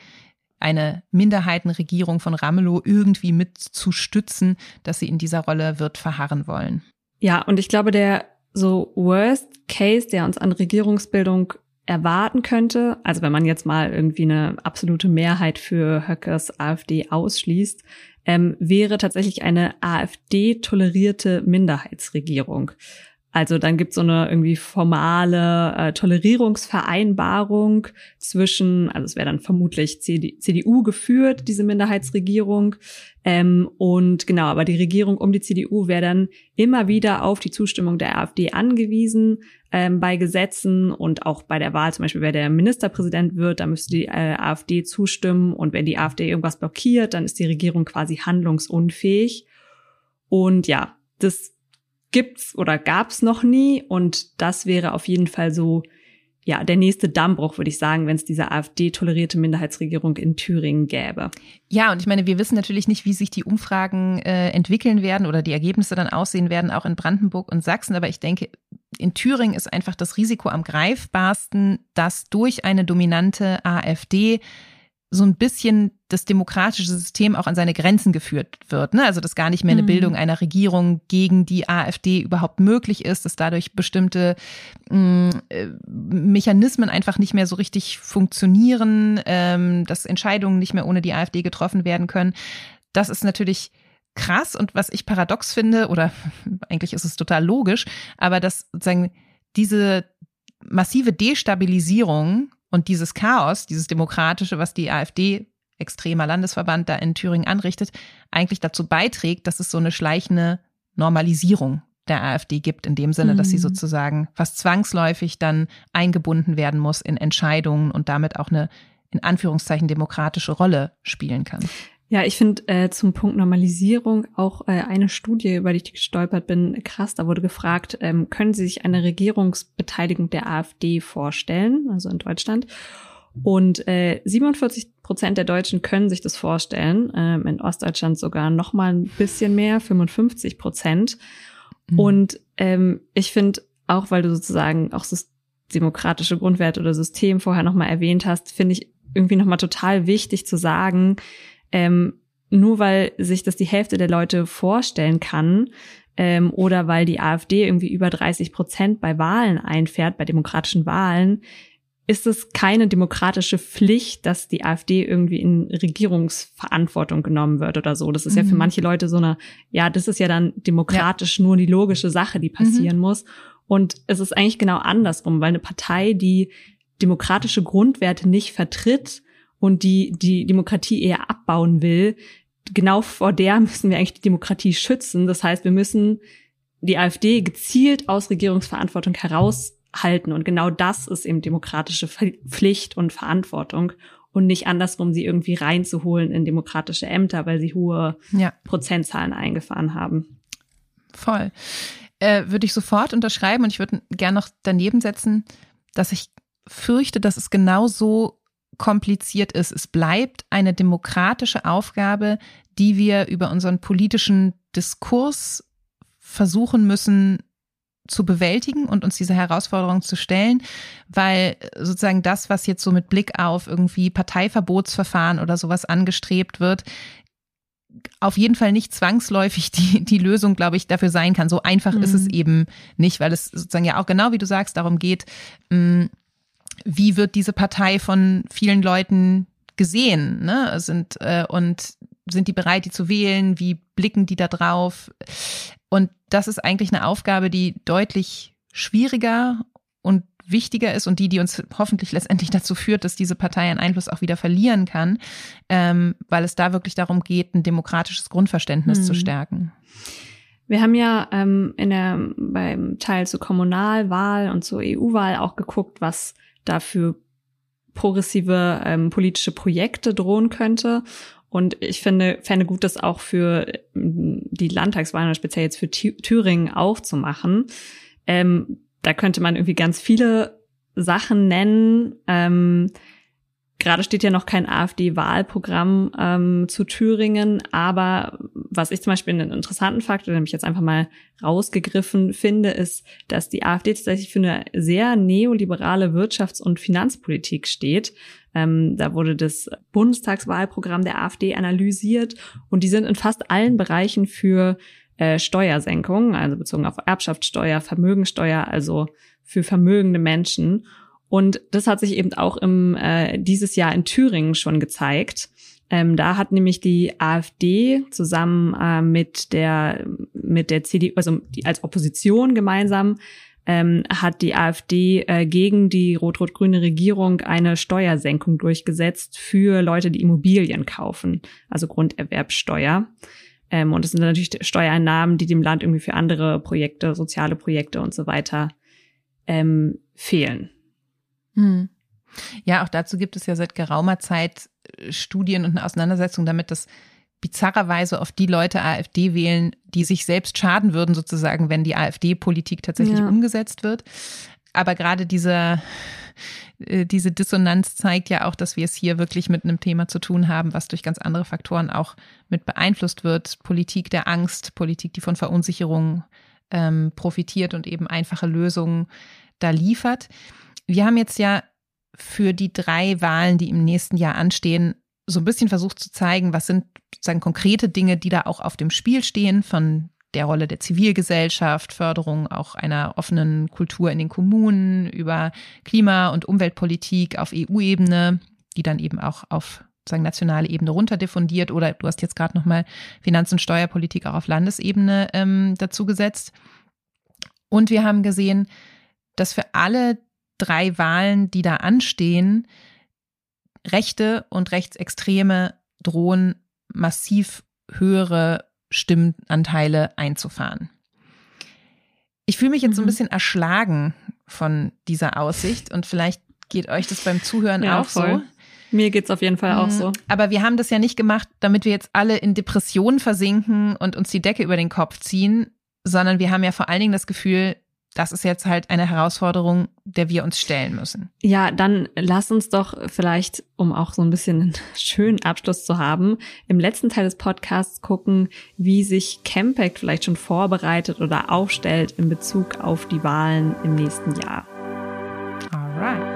eine Minderheitenregierung von Ramelow irgendwie mit zu stützen, dass sie in dieser Rolle wird verharren wollen. Ja, und ich glaube, der so Worst Case, der uns an Regierungsbildung erwarten könnte, also wenn man jetzt mal irgendwie eine absolute Mehrheit für Höckers AfD ausschließt, ähm, wäre tatsächlich eine AfD-tolerierte Minderheitsregierung. Also dann gibt es so eine irgendwie formale äh, Tolerierungsvereinbarung zwischen, also es wäre dann vermutlich CD, CDU geführt, diese Minderheitsregierung. Ähm, und genau, aber die Regierung um die CDU wäre dann immer wieder auf die Zustimmung der AfD angewiesen ähm, bei Gesetzen und auch bei der Wahl, zum Beispiel wer der Ministerpräsident wird, da müsste die äh, AfD zustimmen und wenn die AfD irgendwas blockiert, dann ist die Regierung quasi handlungsunfähig. Und ja, das gibt's oder gab's noch nie und das wäre auf jeden Fall so ja, der nächste Dammbruch, würde ich sagen, wenn es diese AfD-tolerierte Minderheitsregierung in Thüringen gäbe. Ja, und ich meine, wir wissen natürlich nicht, wie sich die Umfragen äh, entwickeln werden oder die Ergebnisse dann aussehen werden, auch in Brandenburg und Sachsen. Aber ich denke, in Thüringen ist einfach das Risiko am greifbarsten, dass durch eine dominante AfD so ein bisschen das demokratische System auch an seine Grenzen geführt wird. Ne? Also dass gar nicht mehr eine mhm. Bildung einer Regierung gegen die AfD überhaupt möglich ist, dass dadurch bestimmte mh, mm, äh, Mechanismen einfach nicht mehr so richtig funktionieren, ähm, dass Entscheidungen nicht mehr ohne die AfD getroffen werden können. Das ist natürlich krass und was ich paradox finde, oder eigentlich ist es total logisch, aber dass sozusagen diese massive Destabilisierung Und dieses Chaos, dieses demokratische, was die AfD extremer Landesverband da in Thüringen anrichtet, eigentlich dazu beiträgt, dass es so eine schleichende Normalisierung der AfD gibt, in dem Sinne, dass sie mhm. sozusagen fast zwangsläufig dann eingebunden werden muss in Entscheidungen und damit auch eine in Anführungszeichen demokratische Rolle spielen kann. Ja, ich finde äh, zum Punkt Normalisierung auch äh, eine Studie, über die ich gestolpert bin, krass. Da wurde gefragt, ähm, können Sie sich eine Regierungsbeteiligung der AfD vorstellen, also in Deutschland? Und äh, 47 Prozent der Deutschen können sich das vorstellen. Ähm, in Ostdeutschland sogar noch mal ein bisschen mehr, 55 Prozent. Mhm. Und ähm, ich finde auch, weil du sozusagen auch das demokratische Grundwerte oder System vorher noch mal erwähnt hast, finde ich irgendwie noch mal total wichtig zu sagen, ähm, nur weil sich das die Hälfte der Leute vorstellen kann, ähm, oder weil die AfD irgendwie über 30 Prozent bei Wahlen einfährt, bei demokratischen Wahlen, ist es keine demokratische Pflicht, dass die AfD irgendwie in Regierungsverantwortung genommen wird oder so. Das ist mhm. ja für mhm. manche Leute so eine, ja, das ist ja dann demokratisch ja. nur die logische Sache, die passieren mhm. muss. Und es ist eigentlich genau andersrum, weil eine Partei, die demokratische Grundwerte nicht vertritt und die die Demokratie eher abbauen will, genau vor der müssen wir eigentlich die Demokratie schützen. Das heißt, wir müssen die AfD gezielt aus Regierungsverantwortung heraus halten. Und genau das ist eben demokratische Pflicht und Verantwortung und nicht andersrum, sie irgendwie reinzuholen in demokratische Ämter, weil sie hohe ja. Prozentzahlen eingefahren haben. Voll. Äh, würde ich sofort unterschreiben und ich würde gerne noch daneben setzen, dass ich fürchte, dass es genau so kompliziert ist. Es bleibt eine demokratische Aufgabe, die wir über unseren politischen Diskurs versuchen müssen zu bewältigen und uns diese Herausforderung zu stellen, weil sozusagen das, was jetzt so mit Blick auf irgendwie Parteiverbotsverfahren oder sowas angestrebt wird, auf jeden Fall nicht zwangsläufig die, die Lösung, glaube ich, dafür sein kann. So einfach mhm. ist es mhm. eben nicht, weil es sozusagen ja auch genau wie du sagst, darum geht, mh, mm, wie wird diese Partei von vielen Leuten gesehen, ne? Sind äh, und sind die bereit, die zu wählen? Wie blicken die da drauf? Und das ist eigentlich eine Aufgabe, die deutlich schwieriger und wichtiger ist und die, die uns hoffentlich letztendlich dazu führt, dass diese Partei einen Einfluss auch wieder verlieren kann, ähm, weil es da wirklich darum geht, ein demokratisches Grundverständnis hm. zu stärken. Wir haben ja ähm, in der, beim Teil zur Kommunalwahl und zur EU-Wahl auch geguckt, was dafür progressive ähm, politische Projekte drohen könnte. Und ich finde, fände gut, das auch für ähm, die Landtagswahlen, speziell jetzt für Thüringen auch zu machen. Ähm, da könnte man irgendwie ganz viele Sachen nennen. Ähm, Gerade steht ja noch kein AfD-Wahlprogramm ähm, zu Thüringen, aber was ich zum Beispiel einen interessanten Fakt, oder mich jetzt einfach mal rausgegriffen finde, ist, dass die AfD tatsächlich für eine sehr neoliberale Wirtschafts- und Finanzpolitik steht. Ähm, da wurde das Bundestagswahlprogramm der AfD analysiert und die sind in fast allen Bereichen für äh, Steuersenkungen, also bezogen auf Erbschaftssteuer, Vermögensteuer, also für vermögende Menschen. Und das hat sich eben auch im äh, dieses Jahr in Thüringen schon gezeigt. Ähm, da hat nämlich die AfD zusammen äh, mit der mit der CDU, also die, als Opposition gemeinsam ähm, hat die AfD äh, gegen die rot-rot-grüne Regierung eine Steuersenkung durchgesetzt für Leute, die Immobilien kaufen, also Grunderwerbsteuer. Ähm, und das sind natürlich Steuereinnahmen, die dem Land irgendwie für andere Projekte, soziale Projekte und so weiter ähm, fehlen. Hm. Ja, auch dazu gibt es ja seit geraumer Zeit äh, Studien und eine Auseinandersetzung damit, dass bizarrerweise oft die Leute AfD wählen, die sich selbst schaden würden, sozusagen, wenn die AfD-Politik tatsächlich ja. umgesetzt wird. Aber gerade diese, äh, diese Dissonanz zeigt ja auch, dass wir es hier wirklich mit einem Thema zu tun haben, was durch ganz andere Faktoren auch mit beeinflusst wird. Politik der Angst, Politik, die von Verunsicherung ähm, profitiert und eben einfache Lösungen da liefert. Wir haben jetzt ja für die drei Wahlen, die im nächsten Jahr anstehen, so ein bisschen versucht zu zeigen, was sind sozusagen konkrete Dinge, die da auch auf dem Spiel stehen, von der Rolle der Zivilgesellschaft, Förderung auch einer offenen Kultur in den Kommunen, über Klima- und Umweltpolitik auf EU-Ebene, die dann eben auch auf sozusagen nationale Ebene runterdiffundiert oder du hast jetzt gerade nochmal Finanz- und Steuerpolitik auch auf Landesebene ähm, dazu gesetzt. Und wir haben gesehen, dass für alle drei Wahlen, die da anstehen, Rechte und Rechtsextreme drohen massiv höhere Stimmenanteile einzufahren. Ich fühle mich jetzt so ein mhm. bisschen erschlagen von dieser Aussicht und vielleicht geht euch das beim Zuhören ja, auch voll. so. Mir geht's auf jeden Fall auch mhm. so. Aber wir haben das ja nicht gemacht, damit wir jetzt alle in Depressionen versinken und uns die Decke über den Kopf ziehen, sondern wir haben ja vor allen Dingen das Gefühl, das ist jetzt halt eine Herausforderung, der wir uns stellen müssen. Ja, dann lass uns doch vielleicht, um auch so ein bisschen einen schönen Abschluss zu haben, im letzten Teil des Podcasts gucken, wie sich Campact vielleicht schon vorbereitet oder aufstellt in Bezug auf die Wahlen im nächsten Jahr. Alright.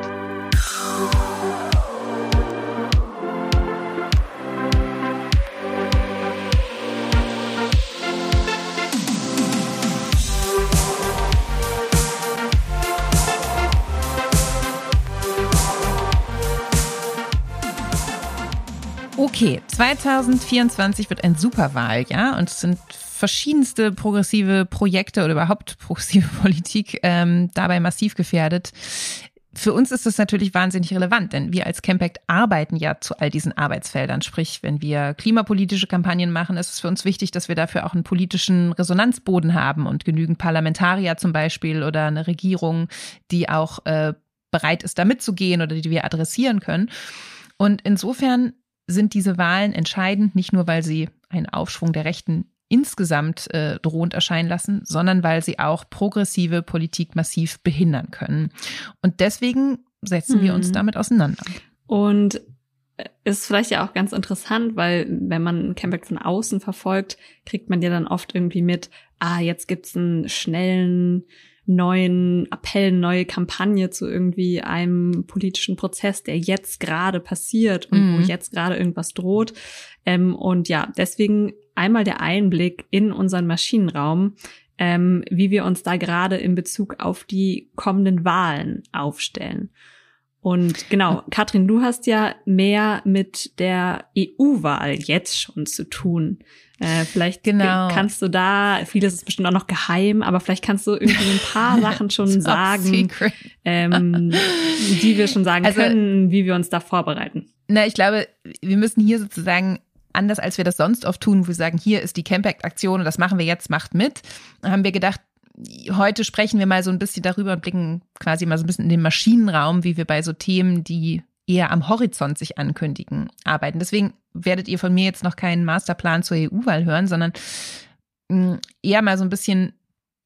Okay, 2024 wird ein Superwahljahr und es sind verschiedenste progressive Projekte oder überhaupt progressive Politik ähm, dabei massiv gefährdet. Für uns ist das natürlich wahnsinnig relevant, denn wir als Campact arbeiten ja zu all diesen Arbeitsfeldern. Sprich, wenn wir klimapolitische Kampagnen machen, ist es für uns wichtig, dass wir dafür auch einen politischen Resonanzboden haben und genügend Parlamentarier zum Beispiel oder eine Regierung, die auch äh, bereit ist, da mitzugehen oder die wir adressieren können. Und insofern sind diese Wahlen entscheidend, nicht nur weil sie einen Aufschwung der Rechten insgesamt äh, drohend erscheinen lassen, sondern weil sie auch progressive Politik massiv behindern können. Und deswegen setzen mhm. wir uns mhm. damit auseinander. Und äh, ist vielleicht ja auch ganz interessant, weil wenn man Campback von außen verfolgt, kriegt man ja dann oft irgendwie mit, ah, jetzt gibt's einen schnellen neuen Appell, neue Kampagne zu irgendwie einem politischen Prozess, der jetzt gerade passiert und mhm. wo jetzt gerade irgendwas droht. Ähm, und ja, deswegen einmal der Einblick in unseren Maschinenraum, ähm, wie wir uns da gerade in Bezug auf die kommenden Wahlen aufstellen. Und genau, Katrin, du hast ja mehr mit der EU-Wahl jetzt schon zu tun. Äh, vielleicht genau. kannst du da, vieles ist bestimmt auch noch geheim, aber vielleicht kannst du irgendwie ein paar Sachen schon sagen, ähm, die wir schon sagen also, können, wie wir uns da vorbereiten. Na, ich glaube, wir müssen hier sozusagen anders als wir das sonst oft tun, wo wir sagen, hier ist die Campact-Aktion und das machen wir jetzt, macht mit, haben wir gedacht, heute sprechen wir mal so ein bisschen darüber und blicken quasi mal so ein bisschen in den Maschinenraum, wie wir bei so Themen, die eher am Horizont sich ankündigen, arbeiten. Deswegen werdet ihr von mir jetzt noch keinen Masterplan zur EU-Wahl hören, sondern mm, eher mal so ein bisschen,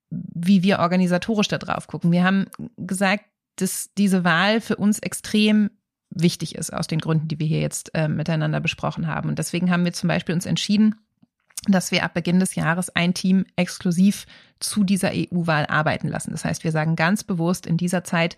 wie wir organisatorisch da drauf gucken. Wir haben gesagt, dass diese Wahl für uns extrem wichtig ist, aus den Gründen, die wir hier jetzt äh, miteinander besprochen haben. Und deswegen haben wir zum Beispiel uns entschieden, dass wir ab Beginn des Jahres ein Team exklusiv zu dieser EU-Wahl arbeiten lassen. Das heißt, wir sagen ganz bewusst, in dieser Zeit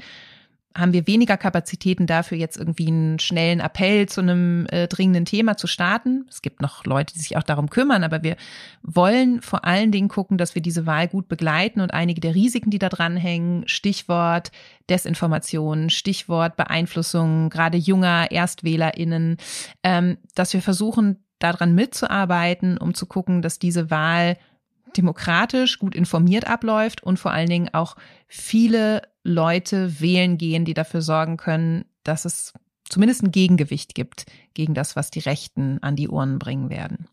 haben wir weniger Kapazitäten dafür, jetzt irgendwie einen schnellen Appell zu einem äh, dringenden Thema zu starten. Es gibt noch Leute, die sich auch darum kümmern, aber wir wollen vor allen Dingen gucken, dass wir diese Wahl gut begleiten und einige der Risiken, die da dranhängen, Stichwort Desinformation, Stichwort Beeinflussung gerade junger ErstwählerInnen, ähm, dass wir versuchen, daran mitzuarbeiten, um zu gucken, dass diese Wahl demokratisch, gut informiert abläuft und vor allen Dingen auch viele Leute wählen gehen, die dafür sorgen können, dass es zumindest ein Gegengewicht gibt gegen das, was die Rechten an die Urnen bringen werden.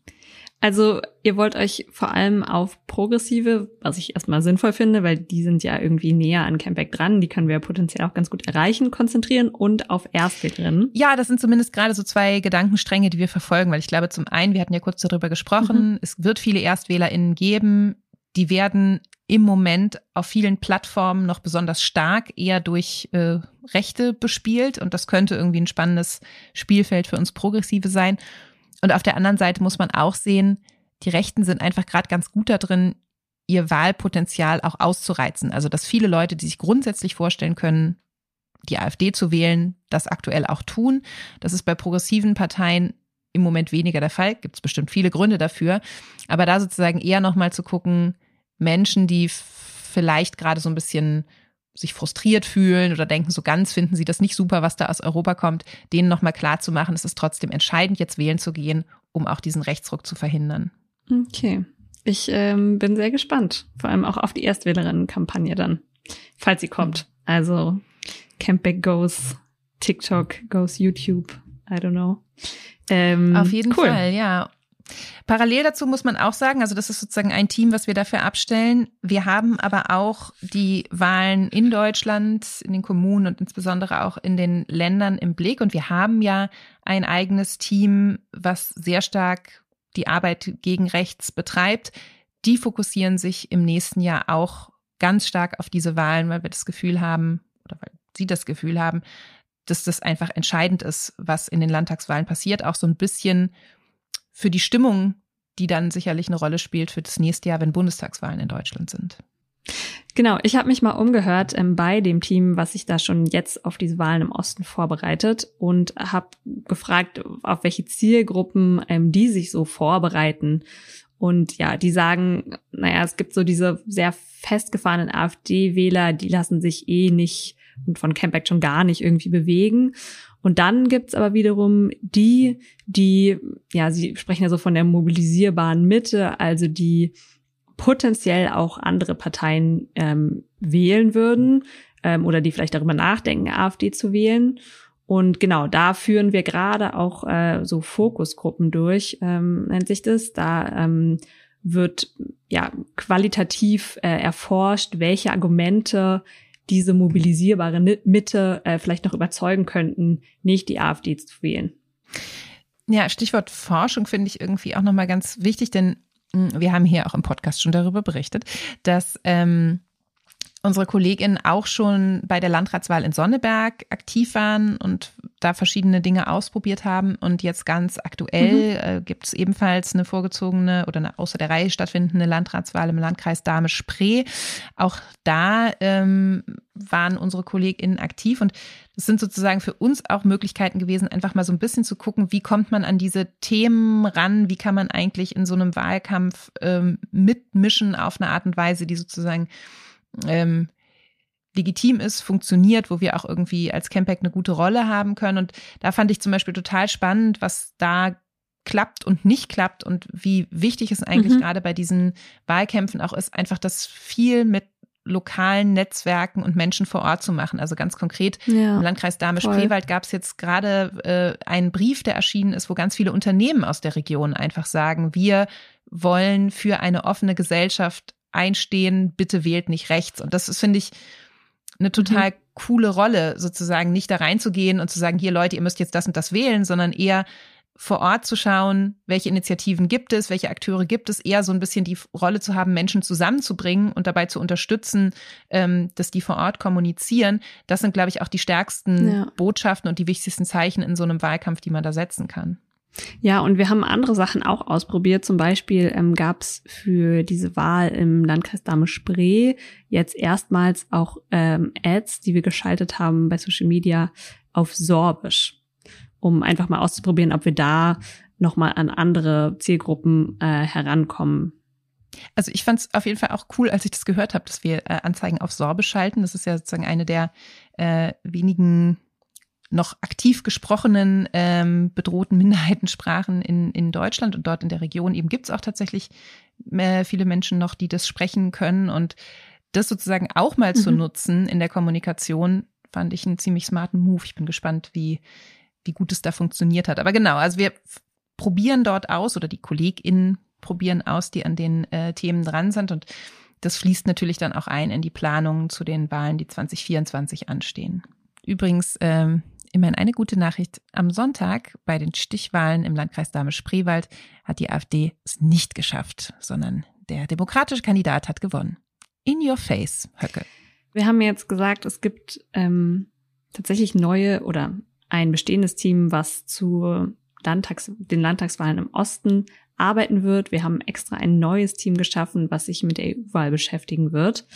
Also ihr wollt euch vor allem auf progressive, was ich erstmal sinnvoll finde, weil die sind ja irgendwie näher an Campback dran, die können wir potenziell auch ganz gut erreichen, konzentrieren und auf Erstwählerinnen. Ja, das sind zumindest gerade so zwei Gedankenstränge, die wir verfolgen, weil ich glaube zum einen, wir hatten ja kurz darüber gesprochen, mhm. es wird viele ErstwählerInnen geben, die werden im Moment auf vielen Plattformen noch besonders stark eher durch äh, Rechte bespielt und das könnte irgendwie ein spannendes Spielfeld für uns Progressive sein. Und auf der anderen Seite muss man auch sehen, die Rechten sind einfach gerade ganz gut da drin, ihr Wahlpotenzial auch auszureizen. Also dass viele Leute, die sich grundsätzlich vorstellen können, die AfD zu wählen, das aktuell auch tun. Das ist bei progressiven Parteien im Moment weniger der Fall. Gibt es bestimmt viele Gründe dafür. Aber da sozusagen eher nochmal zu gucken, Menschen, die vielleicht gerade so ein bisschen sich frustriert fühlen oder denken, so ganz finden sie das nicht super, was da aus Europa kommt, denen nochmal klar zu machen, es ist trotzdem entscheidend, jetzt wählen zu gehen, um auch diesen Rechtsruck zu verhindern. Okay. Ich ähm, bin sehr gespannt, vor allem auch auf die Erstwählerinnen-Kampagne dann, falls sie kommt. Also Campback goes TikTok, goes YouTube. I don't know. Ähm, Auf jeden cool. Fall, ja. Parallel dazu muss man auch sagen, also das ist sozusagen ein Team, was wir dafür abstellen. Wir haben aber auch die Wahlen in Deutschland, in den Kommunen und insbesondere auch in den Ländern im Blick. Und wir haben ja ein eigenes Team, was sehr stark die Arbeit gegen rechts betreibt. Die fokussieren sich im nächsten Jahr auch ganz stark auf diese Wahlen, weil wir das Gefühl haben, oder weil sie das Gefühl haben, dass das einfach entscheidend ist, was in den Landtagswahlen passiert, auch so ein bisschen für die Stimmung, die dann sicherlich eine Rolle spielt für das nächste Jahr, wenn Bundestagswahlen in Deutschland sind. Genau, ich habe mich mal umgehört ähm, bei dem Team, was sich da schon jetzt auf diese Wahlen im Osten vorbereitet und habe gefragt, auf welche Zielgruppen ähm, die sich so vorbereiten. Und ja, die sagen, naja, es gibt so diese sehr festgefahrenen AfD-Wähler, die lassen sich eh nicht und von Campact schon gar nicht irgendwie bewegen. Und dann gibt's aber wiederum die, die, ja, sie sprechen ja so von der mobilisierbaren Mitte, also die potenziell auch andere Parteien ähm, wählen würden ähm, oder die vielleicht darüber nachdenken, AfD zu wählen. Und genau, da führen wir gerade auch äh, so Fokusgruppen durch, ähm, nennt sich das. Da ähm, wird ja qualitativ äh, erforscht, welche Argumente diese mobilisierbare Mitte äh, vielleicht noch überzeugen könnten, nicht die AfD zu wählen. Ja, Stichwort Forschung finde ich irgendwie auch nochmal ganz wichtig, denn hm, wir haben hier auch im Podcast schon darüber berichtet, dass ähm, unsere Kolleginnen auch schon bei der Landratswahl in Sonneberg aktiv waren und da verschiedene Dinge ausprobiert haben. Und jetzt ganz aktuell mhm. äh, gibt es ebenfalls eine vorgezogene oder eine außer der Reihe stattfindende Landratswahl im Landkreis Dahme-Spree. Auch da ähm, waren unsere KollegInnen aktiv und das sind sozusagen für uns auch Möglichkeiten gewesen, einfach mal so ein bisschen zu gucken, wie kommt man an diese Themen ran, wie kann man eigentlich in so einem Wahlkampf ähm, mitmischen auf eine Art und Weise, die sozusagen ähm, legitim ist, funktioniert, wo wir auch irgendwie als Campact eine gute Rolle haben können. Und da fand ich zum Beispiel total spannend, was da klappt und nicht klappt und wie wichtig es eigentlich mhm. gerade bei diesen Wahlkämpfen auch ist, einfach das viel mit lokalen Netzwerken und Menschen vor Ort zu machen. Also ganz konkret ja, im Landkreis Dahme-Spreewald gab es jetzt gerade äh, einen Brief, der erschienen ist, wo ganz viele Unternehmen aus der Region einfach sagen, wir wollen für eine offene Gesellschaft einstehen, bitte wählt nicht rechts. Und das ist, finde ich, eine total mhm. coole Rolle, sozusagen nicht da reinzugehen und zu sagen, hier Leute, ihr müsst jetzt das und das wählen, sondern eher vor Ort zu schauen, welche Initiativen gibt es, welche Akteure gibt es, eher so ein bisschen die Rolle zu haben, Menschen zusammenzubringen und dabei zu unterstützen, ähm, dass die vor Ort kommunizieren. Das sind, glaube ich, auch die stärksten ja. Botschaften und die wichtigsten Zeichen in so einem Wahlkampf, die man da setzen kann. Ja, und wir haben andere Sachen auch ausprobiert. Zum Beispiel ähm, gab es für diese Wahl im Landkreis Dahme-Spree jetzt erstmals auch ähm, Ads, die wir geschaltet haben bei Social Media auf Sorbisch, um einfach mal auszuprobieren, ob wir da nochmal an andere Zielgruppen äh, herankommen. Also ich fand es auf jeden Fall auch cool, als ich das gehört habe, dass wir äh, Anzeigen auf Sorbisch schalten. Das ist ja sozusagen eine der äh, wenigen noch aktiv gesprochenen ähm, bedrohten Minderheitensprachen in, in Deutschland und dort in der Region eben gibt es auch tatsächlich äh, viele Menschen noch, die das sprechen können und das sozusagen auch mal mhm. zu nutzen in der Kommunikation, fand ich einen ziemlich smarten Move. Ich bin gespannt, wie, wie gut es da funktioniert hat. Aber genau, also wir probieren dort aus oder die KollegInnen probieren aus, die an den äh, Themen dran sind und das fließt natürlich dann auch ein in die Planungen zu den Wahlen, die 2024 anstehen. Übrigens, ähm, Immerhin eine gute Nachricht. Am Sonntag bei den Stichwahlen im Landkreis Dahme-Spreewald hat die AfD es nicht geschafft, sondern der demokratische Kandidat hat gewonnen. In your face, Höcke. Wir haben jetzt gesagt, es gibt ähm, tatsächlich neue oder ein bestehendes Team, was zu Landtags, den Landtagswahlen im Osten arbeiten wird. Wir haben extra ein neues Team geschaffen, was sich mit der EU-Wahl beschäftigen wird.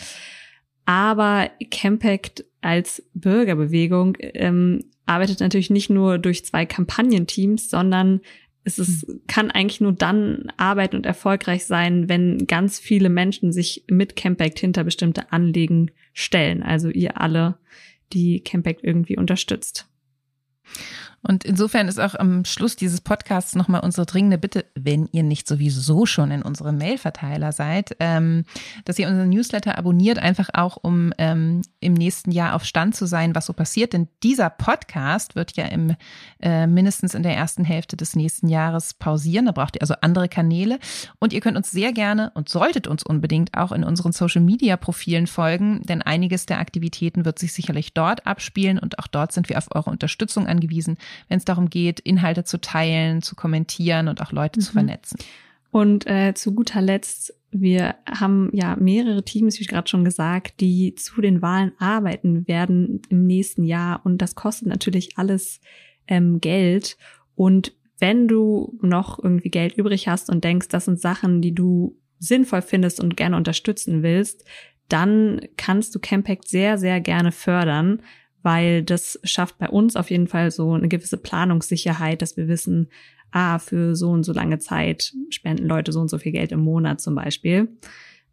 Aber Campact als Bürgerbewegung ähm, arbeitet natürlich nicht nur durch zwei Kampagnenteams, sondern es ist, hm. kann eigentlich nur dann arbeiten und erfolgreich sein, wenn ganz viele Menschen sich mit Campact hinter bestimmte Anliegen stellen. Also ihr alle, die Campact irgendwie unterstützt. Und insofern ist auch am Schluss dieses Podcasts nochmal unsere dringende Bitte, wenn ihr nicht sowieso schon in unserem Mailverteiler seid, ähm, dass ihr unseren Newsletter abonniert, einfach auch um ähm, im nächsten Jahr auf Stand zu sein, was so passiert. Denn dieser Podcast wird ja im äh, mindestens in der ersten Hälfte des nächsten Jahres pausieren. Da braucht ihr also andere Kanäle. Und ihr könnt uns sehr gerne und solltet uns unbedingt auch in unseren Social Media Profilen folgen, denn einiges der Aktivitäten wird sich sicherlich dort abspielen und auch dort sind wir auf eure Unterstützung angewiesen wenn es darum geht, Inhalte zu teilen, zu kommentieren und auch Leute mhm. zu vernetzen. Und äh, zu guter Letzt, wir haben ja mehrere Teams, wie gerade schon gesagt, die zu den Wahlen arbeiten werden im nächsten Jahr. Und das kostet natürlich alles ähm, Geld. Und wenn du noch irgendwie Geld übrig hast und denkst, das sind Sachen, die du sinnvoll findest und gerne unterstützen willst, dann kannst du Campact sehr, sehr gerne fördern weil das schafft bei uns auf jeden Fall so eine gewisse Planungssicherheit, dass wir wissen, ah, für so und so lange Zeit spenden Leute so und so viel Geld im Monat zum Beispiel.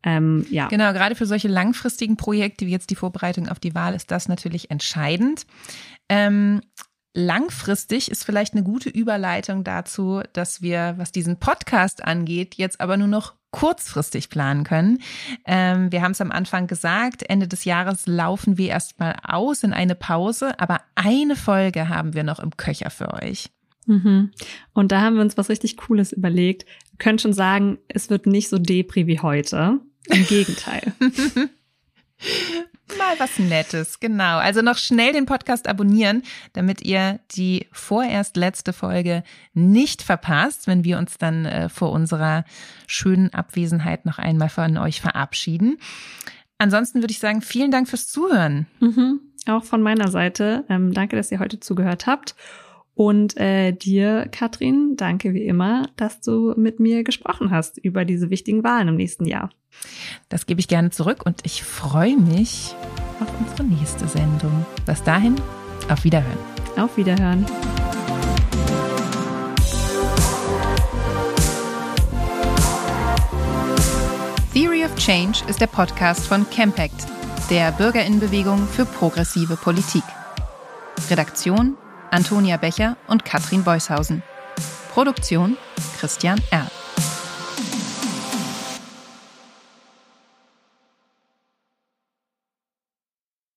Ähm, ja. Genau, gerade für solche langfristigen Projekte wie jetzt die Vorbereitung auf die Wahl ist das natürlich entscheidend. Ähm, langfristig ist vielleicht eine gute Überleitung dazu, dass wir, was diesen Podcast angeht, jetzt aber nur noch kurzfristig planen können. Ähm, wir haben es am Anfang gesagt, Ende des Jahres laufen wir erstmal aus in eine Pause, aber eine Folge haben wir noch im Köcher für euch. Mhm. Und da haben wir uns was richtig Cooles überlegt. Wir können schon sagen, es wird nicht so depri wie heute. Im Gegenteil. Mal was Nettes, genau. Also noch schnell den Podcast abonnieren, damit ihr die vorerst letzte Folge nicht verpasst, wenn wir uns dann äh, vor unserer schönen Abwesenheit noch einmal von euch verabschieden. Ansonsten würde ich sagen, vielen Dank fürs Zuhören. Mhm. Auch von meiner Seite. Ähm, danke, dass ihr heute zugehört habt. Und äh, dir, Katrin, danke wie immer, dass du mit mir gesprochen hast über diese wichtigen Wahlen im nächsten Jahr. Das gebe ich gerne zurück und ich freue mich auf unsere nächste Sendung. Bis dahin, auf Wiederhören. Auf Wiederhören. Theory of Change ist der Podcast von Campact, der Bürgerinnenbewegung für progressive Politik. Redaktion Antonia Becher und Katrin Beushausen. Produktion Christian Erl.